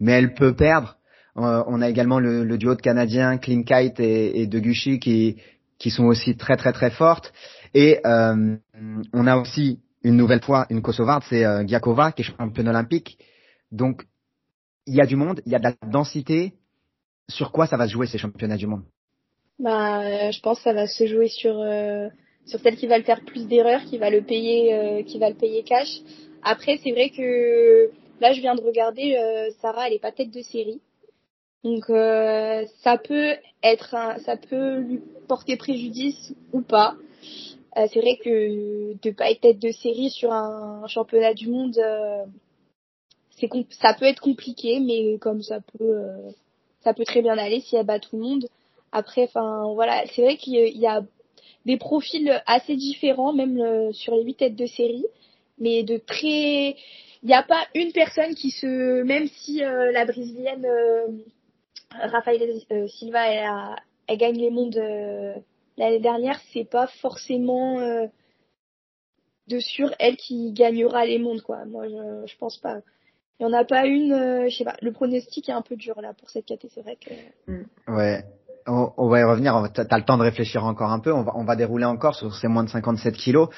Mais elle peut perdre. Euh, on a également le, duo de Canadiens, Clean Kite et, et Deguchi qui qui sont aussi très très très fortes. Et euh, on a aussi une nouvelle fois une Kosovarde, c'est euh, Giakova qui est championne olympique. Donc il y a du monde, il y a de la densité. Sur quoi ça va se jouer ces championnats du monde? Bah, je pense que ça va se jouer sur euh, sur celle qui va le faire plus d'erreurs, qui va le payer, euh, qui va le payer cash. Après, c'est vrai que là, je viens de regarder, euh, Sarah, elle est pas tête de série, donc euh, ça peut être, un, ça peut lui porter préjudice ou pas. Euh, c'est vrai que de pas être tête de série sur un championnat du monde, euh, c'est ça peut être compliqué, mais comme ça peut, euh, ça peut très bien aller si elle bat tout le monde. Après, enfin voilà, c'est vrai qu'il y a des profils assez différents, même euh, sur les huit têtes de série, mais de très, il n'y a pas une personne qui se, même si euh, la brésilienne euh, Rafael euh, Silva, elle, a, elle gagne les mondes euh, l'année dernière, c'est pas forcément euh, de sûr elle qui gagnera les mondes quoi. Moi, je, je pense pas. Il y en a pas une, euh, je sais pas. Le pronostic est un peu dur là pour cette caté, c'est vrai que. Ouais. On, va y revenir. T'as t'as le temps de réfléchir encore un peu. On va, on va dérouler encore sur ces moins de 57 kilos.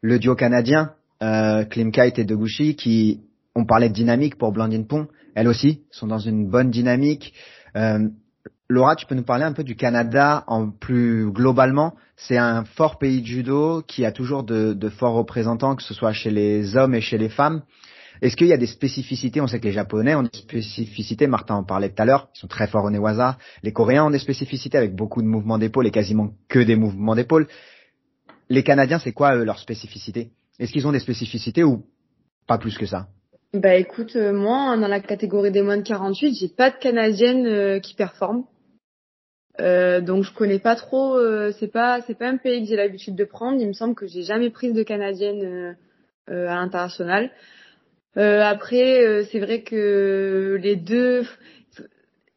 Le duo canadien, euh, Klimkite et Deguchi, qui on parlait de dynamique pour Blandine Pont. Elles aussi sont dans une bonne dynamique. Euh, Laura, tu peux nous parler un peu du Canada en plus globalement? C'est un fort pays de judo qui a toujours de forts représentants, que ce soit chez les hommes et chez les femmes. Est-ce qu'il y a des spécificités On sait que les Japonais ont des spécificités. Martin en parlait tout à l'heure. Ils sont très forts au Newaza. Les Coréens ont des spécificités avec beaucoup de mouvements d'épaule et quasiment que des mouvements d'épaule. Les Canadiens, c'est quoi eux, leurs spécificités? Est-ce qu'ils ont des spécificités ou pas plus que ça? Bah écoute, euh, moi dans la catégorie des moins de 48, j'ai pas de canadienne euh, qui performe. Euh, donc je connais pas trop. euh, c'est pas c'est pas un pays que j'ai l'habitude de prendre. Il me semble que j'ai jamais prise de canadienne à l'international. Euh, après, euh, c'est vrai que les deux,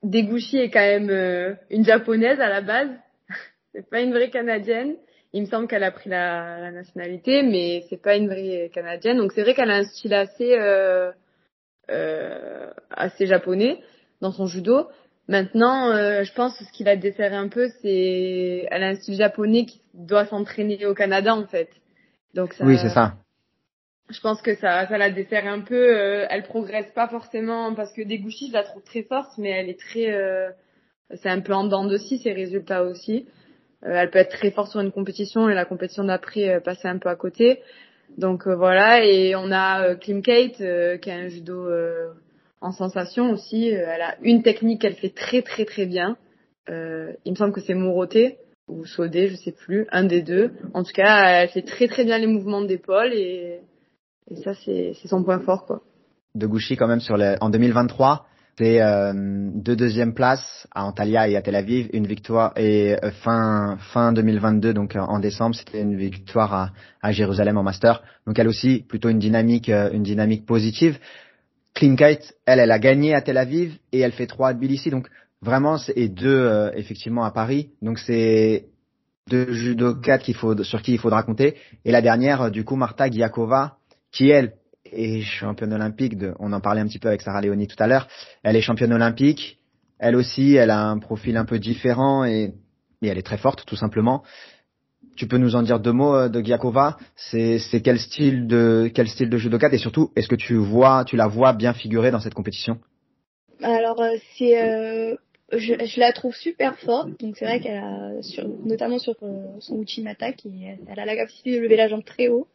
Deguchi est quand même euh, une japonaise à la base. <laughs> c'est pas une vraie canadienne. Il me semble qu'elle a pris la, nationalité, mais c'est pas une vraie canadienne. Donc c'est vrai qu'elle a un style assez assez japonais dans son judo. Maintenant, je pense que ce qui la dessert un peu, c'est elle a un style japonais qui doit s'entraîner au Canada en fait. Donc ça, Oui, c'est ça. Je pense que ça, ça la dessert un peu. euh, elle progresse pas forcément parce que Deguchi, je la trouve très forte, mais elle est très, euh, c'est un peu en dents de scie ses résultats aussi. Euh, elle peut être très forte sur une compétition et la compétition d'après euh, passer un peu à côté. Donc euh, voilà, et on a euh, Klim Kate qui a un judo en sensation aussi. Elle a une technique qu'elle fait très très très bien. Il me semble que c'est Moroté ou Sodé, je sais plus, un des deux. En tout cas, elle fait très très bien les mouvements d'épaule et, et ça c'est son point fort quoi. Deguchi quand même sur les, en 2023. C'est euh, deux deuxièmes places à Antalya et à Tel Aviv, une victoire et euh, fin fin 2022 donc euh, en décembre c'était une victoire à, Jérusalem en master. Donc elle aussi plutôt une dynamique une dynamique positive. Clean Kite, elle elle a gagné à Tel Aviv et elle fait trois à Tbilissi donc vraiment et deux effectivement à Paris. Donc c'est deux judokates qu'il faut sur qui il faudra compter et la dernière du coup Marta Giakova qui elle est championne olympique. On en parlait un petit peu avec Sarah Léonie tout à l'heure. Elle est championne olympique. Elle aussi, elle a un profil un peu différent et, et elle est très forte, tout simplement. Tu peux nous en dire deux mots euh, de Giakova C'est quel style de quel style de judoka et surtout est-ce que tu vois tu la vois bien figurer dans cette compétition? Alors euh, c'est euh, je, la trouve super forte donc c'est vrai qu'elle a sur, notamment sur son Uchimata qui elle a la capacité de lever la jambe très haut.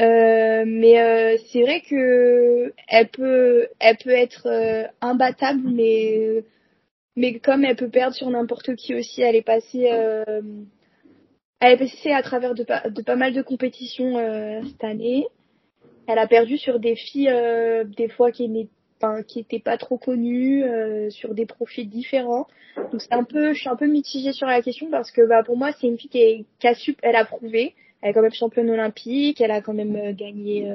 Euh, mais c'est vrai que elle peut elle peut être imbattable mais mais comme elle peut perdre sur n'importe qui aussi elle est passée elle est passée à travers de, pas mal de compétitions euh, cette année. Elle a perdu sur des filles euh, des fois qui n'étaient pas trop connues, euh, sur des profils différents. Donc c'est un peu, je suis un peu mitigée sur la question parce que bah pour moi c'est une fille qui, est, qui a su, elle a prouvé, elle est quand même championne olympique, elle a quand même gagné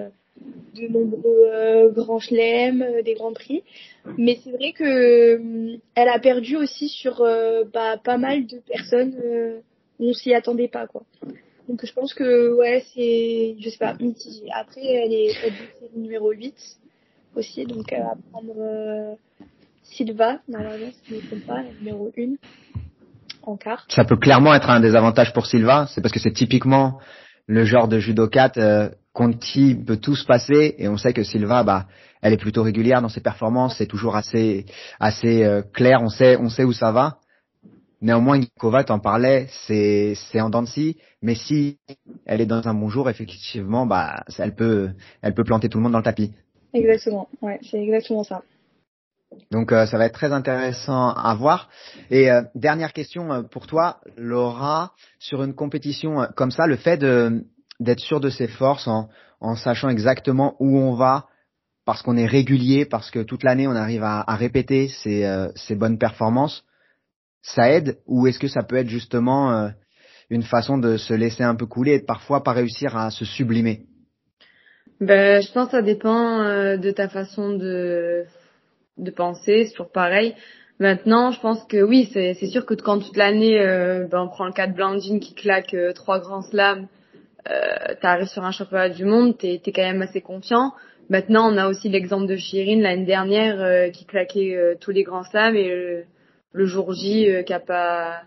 de nombreux grands chelems, des grands prix. Mais c'est vrai que elle a perdu aussi sur bah, pas mal de personnes on s'y attendait pas quoi. Donc je pense que ouais c'est je sais pas mitigé. Après elle est numéro 8 aussi donc elle va prendre euh, Silva normalement si je ne me trompe pas numéro 1 en quart. Ça peut clairement être un désavantage pour Silva, c'est parce que c'est typiquement le genre de judokat euh, contre qui peut tout se passer et on sait que Silva bah elle est plutôt régulière dans ses performances, c'est toujours assez assez euh, clair, on sait on sait où ça va. Néanmoins, Kova t'en parlait, c'est c'est en dents mais si elle est dans un bon jour, effectivement, bah elle peut elle peut planter tout le monde dans le tapis. Exactement, ouais, c'est exactement ça. Donc euh, ça va être très intéressant à voir. Et euh, dernière question euh, pour toi, Laura, sur une compétition comme ça, le fait d'être sûr de ses forces en, en sachant exactement où on va, parce qu'on est régulier, parce que toute l'année on arrive à, à répéter ses, ses bonnes performances ça aide ou est-ce que ça peut être justement euh, une façon de se laisser un peu couler et de parfois pas réussir à se sublimer? Ben, je pense que ça dépend euh, de ta façon de de penser, c'est toujours pareil. Maintenant, je pense que oui, c'est sûr que quand toute l'année, euh, ben, on prend le cas de Blandine qui claque trois grands slams, euh, t'arrives sur un championnat du monde, t'es es quand même assez confiant. Maintenant, on a aussi l'exemple de Chirine l'année dernière qui claquait tous les grands slams et le jour J euh, qui a pas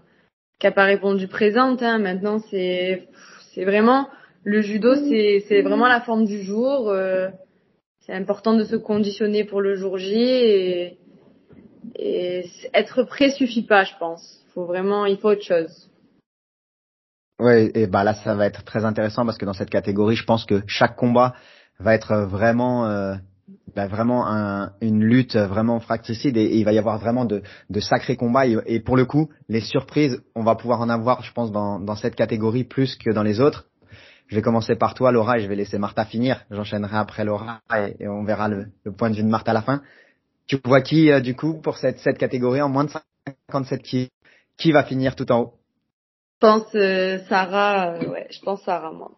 qui a pas répondu présente. Hein. Maintenant, c'est c'est vraiment le judo, c'est c'est vraiment la forme du jour. C'est important de se conditionner pour le jour J et, être prêt suffit pas, je pense. Faut vraiment, il faut autre chose. Ouais, et bah là, ça va être très intéressant parce que dans cette catégorie, je pense que chaque combat va être vraiment euh, bah, vraiment un, une lutte vraiment fractricide et, il va y avoir vraiment de, sacrés combats et, pour le coup les surprises on va pouvoir en avoir je pense dans cette catégorie plus que dans les autres je vais commencer par toi Laura et je vais laisser Martha finir j'enchaînerai après Laura et, on verra le, le, point de vue de Martha à la fin tu vois qui euh, du coup pour cette, cette catégorie en moins de 57 qui qui va finir tout en haut? Je pense euh, Sarah euh, ouais je pense Sarah moi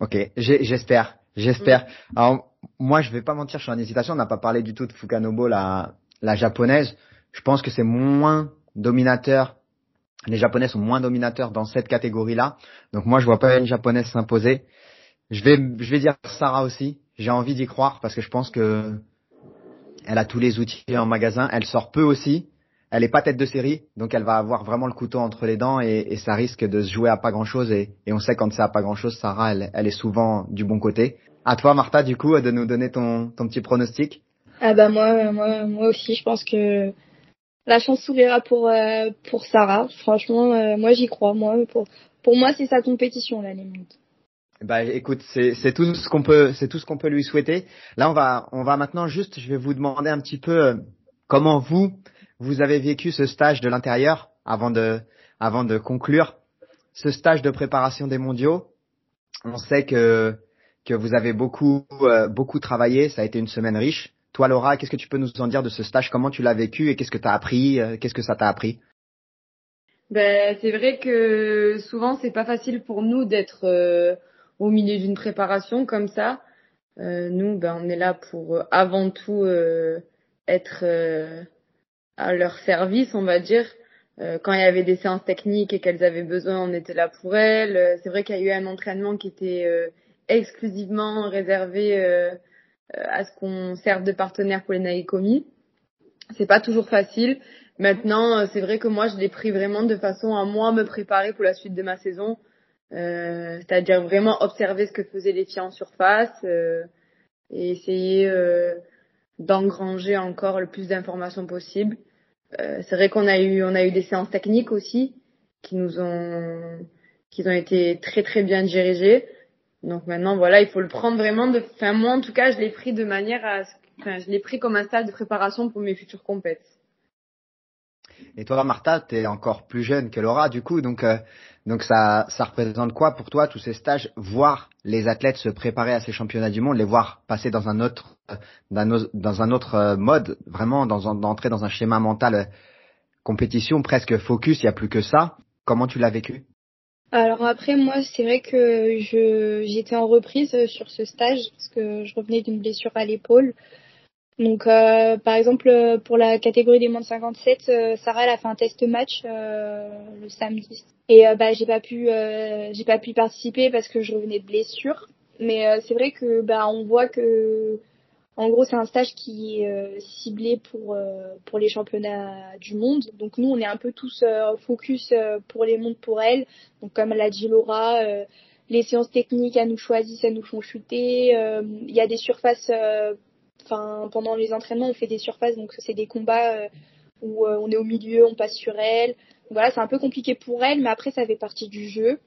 ok j'espère j'espère alors moi, je vais pas mentir, je suis en hésitation. On n'a pas parlé du tout de Fukanobo, la, la japonaise. Je pense que c'est moins dominateur. Les japonais sont moins dominateurs dans cette catégorie-là. Donc moi, je vois pas une japonaise s'imposer. Je vais, je vais dire Sarah aussi. J'ai envie d'y croire parce que je pense que elle a tous les outils en magasin. Elle sort peu aussi. Elle est pas tête de série, donc elle va avoir vraiment le couteau entre les dents et, ça risque de se jouer à pas grand chose. Et, et on sait quand c'est à pas grand chose, Sarah, elle, elle est souvent du bon côté. À toi, Martha, du coup, de nous donner ton, ton petit pronostic. Ah bah moi, moi, moi aussi, je pense que la chance s'ouvrira pour euh, pour Sarah. Franchement, euh, moi j'y crois. Moi, pour pour moi, c'est sa compétition là, les minutes. Bah écoute, c'est c'est tout ce qu'on peut c'est tout ce qu'on peut lui souhaiter. Là, on va on va maintenant juste, je vais vous demander un petit peu euh, comment vous vous avez vécu ce stage de l'intérieur avant de avant de conclure ce stage de préparation des mondiaux. On sait que que vous avez beaucoup euh, beaucoup travaillé. Ça a été une semaine riche. Toi, Laura, qu'est-ce que tu peux nous en dire de ce stage? Comment tu l'as vécu et qu'est-ce que tu as appris euh, Qu'est-ce que ça t'a appris? Ben, c'est vrai que souvent c'est pas facile pour nous d'être euh, au milieu d'une préparation comme ça. nous, ben, on est là pour avant tout être à leur service, on va dire. quand il y avait des séances techniques et qu'elles avaient besoin, on était là pour elles. C'est vrai qu'il y a eu un entraînement qui était exclusivement réservé euh, à ce qu'on serve de partenaire pour les Naïkomi. C'est pas toujours facile. Maintenant, c'est vrai que moi, je l'ai pris vraiment de façon à moi me préparer pour la suite de ma saison. Euh, c'est-à-dire vraiment observer ce que faisaient les filles en surface euh, et essayer euh, d'engranger encore le plus d'informations possible. c'est vrai qu'on a eu on a eu des séances techniques aussi qui nous ont qui ont été très très bien dirigées. Donc maintenant voilà, il faut le prendre vraiment de enfin moi en tout cas, je l'ai pris de manière à enfin je l'ai pris comme un stade de préparation pour mes futures compétitions. Et toi, Martha, tu es encore plus jeune que Laura, du coup, donc euh, donc ça ça représente quoi pour toi tous ces stages, voir les athlètes se préparer à ces championnats du monde, les voir passer dans un autre dans un autre euh, mode, vraiment dans d'entrer dans un schéma mental euh, compétition presque focus, il y a plus que ça. Comment tu l'as vécu? Alors après moi c'est vrai que je j'étais en reprise sur ce stage parce que je revenais d'une blessure à l'épaule donc, euh, par exemple, euh, pour la catégorie des moins de 57, euh, Sarah elle a fait un test match euh, le samedi. Et bah, j'ai pas pu, j'ai pas pu participer parce que je revenais de blessure. Mais c'est vrai que bah, on voit que, en gros, c'est un stage qui est ciblé pour pour les championnats du monde. Donc nous, on est un peu tous focus pour les mondes pour elle. Donc comme l'a dit Laura les séances techniques, à nous choisir, ça nous font chuter. Il y a des surfaces Enfin, pendant les entraînements, on fait des surfaces, donc c'est des combats euh, où euh, on est au milieu, on passe sur elle. voilà, c'est un peu compliqué pour elle, mais après ça fait partie du jeu.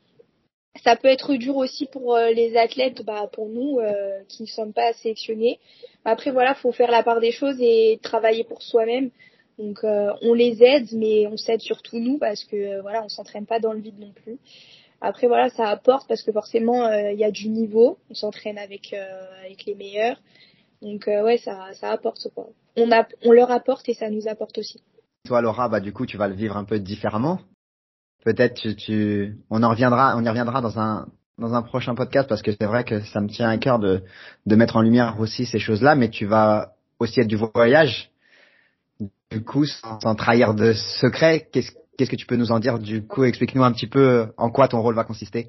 Ça peut être dur aussi pour euh, les athlètes, bah, pour nous qui ne sommes pas sélectionnés. Après voilà, faut faire la part des choses et travailler pour soi-même. Donc on les aide, mais on s'aide surtout nous parce que voilà, on s'entraîne pas dans le vide non plus. Après voilà, ça apporte parce que forcément il y a du niveau. On s'entraîne avec avec les meilleurs. Donc euh, ouais, ça, ça apporte quoi. On, a, on leur apporte et ça nous apporte aussi. Toi Laura, bah du coup tu vas le vivre un peu différemment. Peut-être on en reviendra, on y reviendra dans un prochain podcast parce que c'est vrai que ça me tient à cœur de mettre en lumière aussi ces choses-là, mais tu vas aussi être du voyage. Du coup, sans, trahir de secret, qu'est-ce que tu peux nous en dire? Du coup Explique-nous un petit peu en quoi ton rôle va consister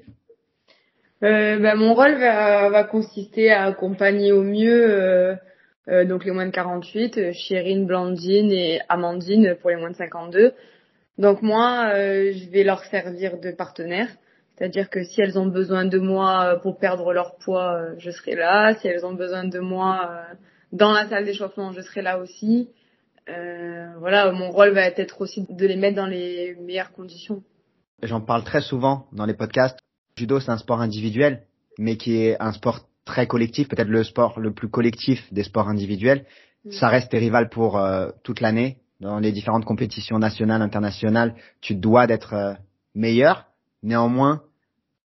euh, bah, Mon rôle va, consister à accompagner au mieux euh, euh, donc les moins de 48, Chérine, Blandine et Amandine pour les moins de 52. Donc moi, je vais leur servir de partenaire. C'est-à-dire que si elles ont besoin de moi pour perdre leur poids, je serai là. Si elles ont besoin de moi dans la salle d'échauffement, je serai là aussi. voilà, mon rôle va être aussi de les mettre dans les meilleures conditions. J'en parle très souvent dans les podcasts judo, c'est un sport individuel, mais qui est un sport très collectif, peut-être le sport le plus collectif des sports individuels. Mm. Ça reste tes rivales pour euh, toute l'année. Dans les différentes compétitions nationales, internationales, tu dois d'être euh, meilleur. Néanmoins,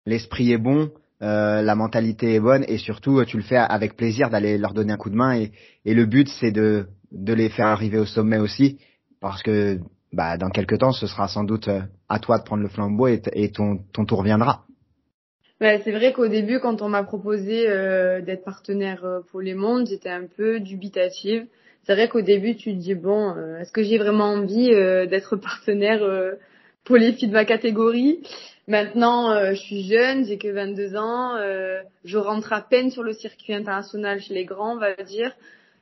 l'esprit est bon, euh, la mentalité est bonne et surtout, tu le fais avec plaisir d'aller leur donner un coup de main. Et, et le but, c'est de, de les faire arriver au sommet aussi, parce que bah, dans quelques temps, ce sera sans doute à toi de prendre le flambeau et, ton, ton tour viendra. Bah, c'est vrai qu'au début, quand on m'a proposé euh, d'être partenaire euh, pour les mondes, j'étais un peu dubitative. C'est vrai qu'au début, tu te dis bon, euh, est-ce que j'ai vraiment envie d'être partenaire pour les filles de ma catégorie? Maintenant, je suis jeune, j'ai que 22 ans, je rentre à peine sur le circuit international chez les grands, on va dire.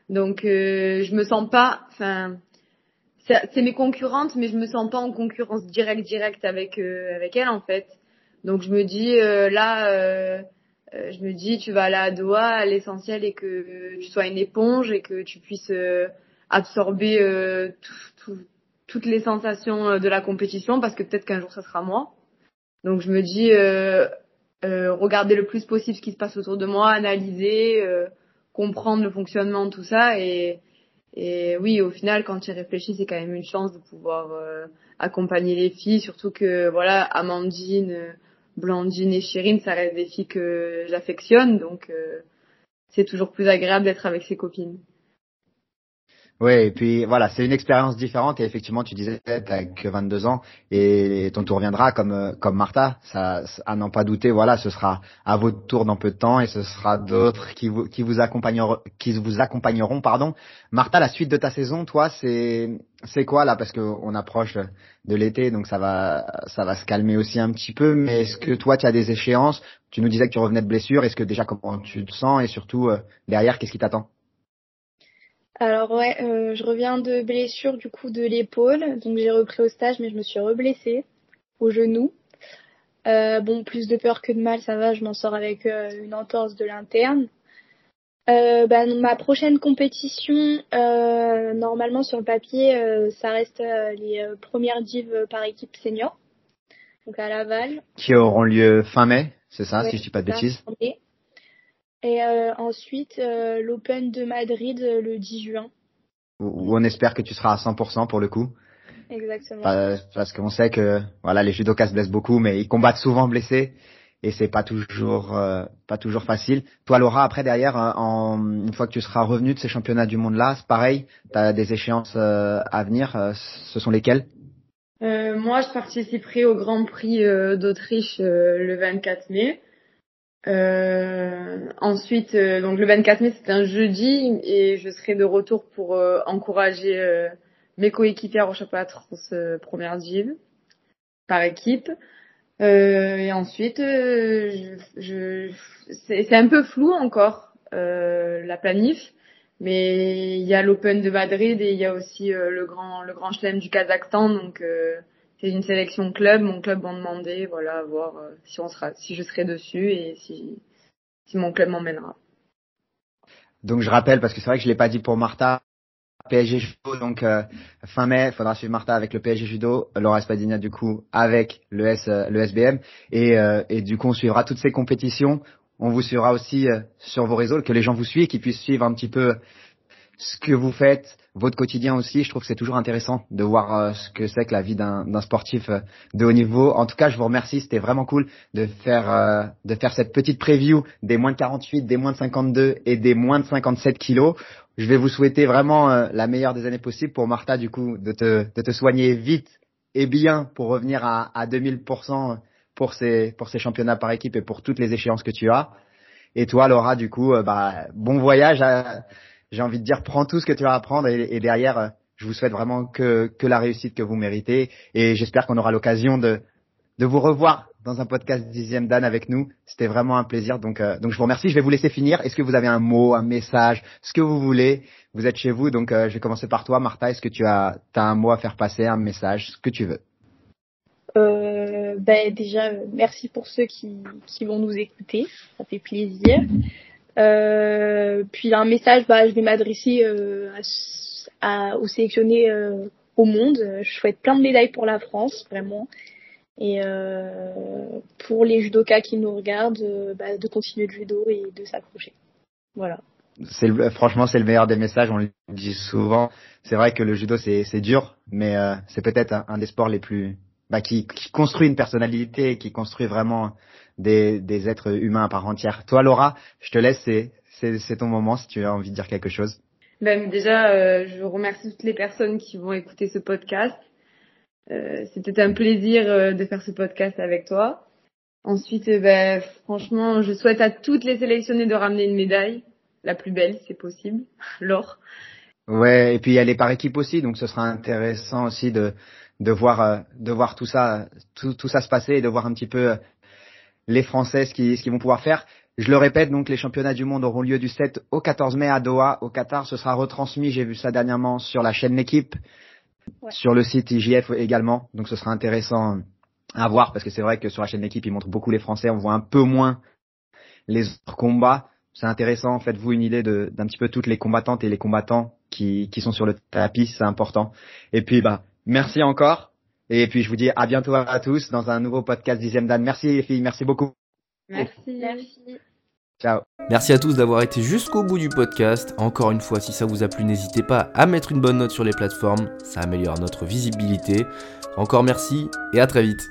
Donc, je me sens pas, enfin, c'est mes concurrentes, mais je me sens pas en concurrence directe directe avec avec elles en fait. Donc je me dis euh, là, euh, euh, je me dis tu vas aller à Doha, l'essentiel est que tu sois une éponge et que tu puisses absorber toutes les sensations de la compétition parce que peut-être qu'un jour ça sera moi. Donc je me dis regarder le plus possible ce qui se passe autour de moi, analyser, comprendre le fonctionnement de tout ça et et oui, au final, quand tu réfléchis, c'est quand même une chance de pouvoir accompagner les filles, surtout que voilà, Amandine, Blandine et Chérine, ça reste des filles que j'affectionne, donc euh, c'est toujours plus agréable d'être avec ses copines. Oui, et puis voilà, c'est une expérience différente et effectivement, tu disais, t'as que 22 ans et ton tour viendra comme euh, comme Martha. Ça, à n'en pas douter, voilà, ce sera à votre tour dans peu de temps et ce sera d'autres qui vous qui vous accompagneront, qui vous accompagneront, pardon. Martha, la suite de ta saison, toi, c'est c'est quoi là? Parce que on approche de l'été, donc ça va ça va se calmer aussi un petit peu. Mais est-ce que toi, tu as des échéances? Tu nous disais que tu revenais de blessure. Est-ce que déjà comment tu te sens? Et surtout euh, derrière, qu'est-ce qui t'attend? Alors ouais, euh, je reviens de blessure du coup de l'épaule, donc j'ai repris au stage, mais je me suis reblessée au genou. Euh, bon, plus de peur que de mal, ça va, je m'en sors avec euh, une entorse de l'interne. Bah, ma prochaine compétition, normalement sur le papier, ça reste les premières dives par équipe senior, donc à Laval. Qui auront lieu fin mai, c'est ça, si je dis pas de bêtises? Et euh, ensuite, euh, l'Open de Madrid euh, le 10 juin. Où on espère que tu seras à 100% pour le coup. Exactement. Parce qu'on sait que voilà, les judokas se blessent beaucoup, mais ils combattent souvent blessés et c'est pas toujours pas toujours facile. Toi, Laura, après derrière, en, une fois que tu seras revenu de ces championnats du monde là, c'est pareil? Tu as des échéances à venir. ce sont lesquelles? Moi, je participerai au Grand Prix d'Autriche le 24 mai. Euh, ensuite, euh, donc le 24 mai, c'est un jeudi et je serai de retour pour euh, encourager euh, mes coéquipiers au championnat de première div par équipe. et ensuite, je, je c'est un peu flou encore la planif, mais il y a l'Open de Madrid et il y a aussi le grand le grand chelem du Kazakhstan, donc c'est une sélection club. Mon club m'a demandé, voilà, voir euh, si on sera, si je serai dessus et si, si mon club m'emmènera. Donc je rappelle parce que c'est vrai que je l'ai pas dit pour Martha. PSG Judo, donc euh, fin mai, il faudra suivre Martha avec le PSG Judo, Laura Spadina du coup avec le, S, euh, le SBM et, et du coup on suivra toutes ces compétitions. On vous suivra aussi sur vos réseaux, que les gens vous suivent, qu'ils puissent suivre un petit peu ce que vous faites, votre quotidien aussi. Je trouve que c'est toujours intéressant de voir euh, ce que c'est que la vie d'un sportif euh, de haut niveau. En tout cas, je vous remercie. C'était vraiment cool de faire euh, de faire cette petite preview des moins de 48, des moins de 52 et des moins de 57 kilos. Je vais vous souhaiter vraiment la meilleure des années possibles pour Martha, du coup, de te, de te soigner vite et bien pour revenir à, à 2000% pour ces, pour ces championnats par équipe et pour toutes les échéances que tu as. Et toi, Laura, du coup, bah, bon voyage. À, j'ai envie de dire, prends tout ce que tu vas apprendre et, et derrière, euh, je vous souhaite vraiment que, que la réussite que vous méritez et j'espère qu'on aura l'occasion de, de vous revoir dans un podcast dixième Dan avec nous. C'était vraiment un plaisir. Donc, euh, donc je vous remercie. Je vais vous laisser finir. Est-ce que vous avez un mot, un message, ce que vous voulez? Vous êtes chez vous, donc euh, je vais commencer par toi, Martha. Est-ce que tu as, as un mot à faire passer, un message, ce que tu veux? Euh, ben déjà, merci pour ceux qui, qui vont nous écouter. Ça fait plaisir. Euh, puis un message, bah, je vais m'adresser euh, à, aux sélectionnés euh, au monde. Je souhaite plein de médailles pour la France, vraiment. Et pour les judokas qui nous regardent, bah, de continuer le judo et de s'accrocher. Voilà. Franchement c'est le meilleur des messages. On le dit souvent. C'est vrai que le judo c'est c'est dur, mais c'est peut-être un, des sports les plus bah, qui, qui construit une personnalité, qui construit vraiment des, des êtres humains à part entière. Toi, Laura, je te laisse, c'est ton moment si tu as envie de dire quelque chose. Ben, déjà, euh, je remercie toutes les personnes qui vont écouter ce podcast. Euh, C'était un plaisir euh, de faire ce podcast avec toi. Ensuite, ben, franchement, je souhaite à toutes les sélectionnées de ramener une médaille, la plus belle, c'est possible, <laughs> l'or. Ouais, et puis elle est par équipe aussi, donc ce sera intéressant aussi de de voir de voir tout ça tout, tout ça se passer et de voir un petit peu les Français ce qu'ils vont pouvoir faire. Je le répète, donc les championnats du monde auront lieu du 7 au 14 mai à Doha, au Qatar. Ce sera retransmis, j'ai vu ça dernièrement, sur la chaîne L'équipe, sur le site IJF également. Donc ce sera intéressant à voir parce que c'est vrai que sur la chaîne L'équipe, ils montrent beaucoup les Français. On voit un peu moins les autres combats. C'est intéressant, faites-vous une idée d'un petit peu toutes les combattantes et les combattants qui, qui sont sur le tapis, c'est important. Et puis, bah, merci encore. Et puis je vous dis à bientôt à tous dans un nouveau podcast dixième Dan. Merci les filles, merci beaucoup. Merci. Merci. Ciao. Merci à tous d'avoir été jusqu'au bout du podcast. Encore une fois, si ça vous a plu, n'hésitez pas à mettre une bonne note sur les plateformes. Ça améliore notre visibilité. Encore merci et à très vite.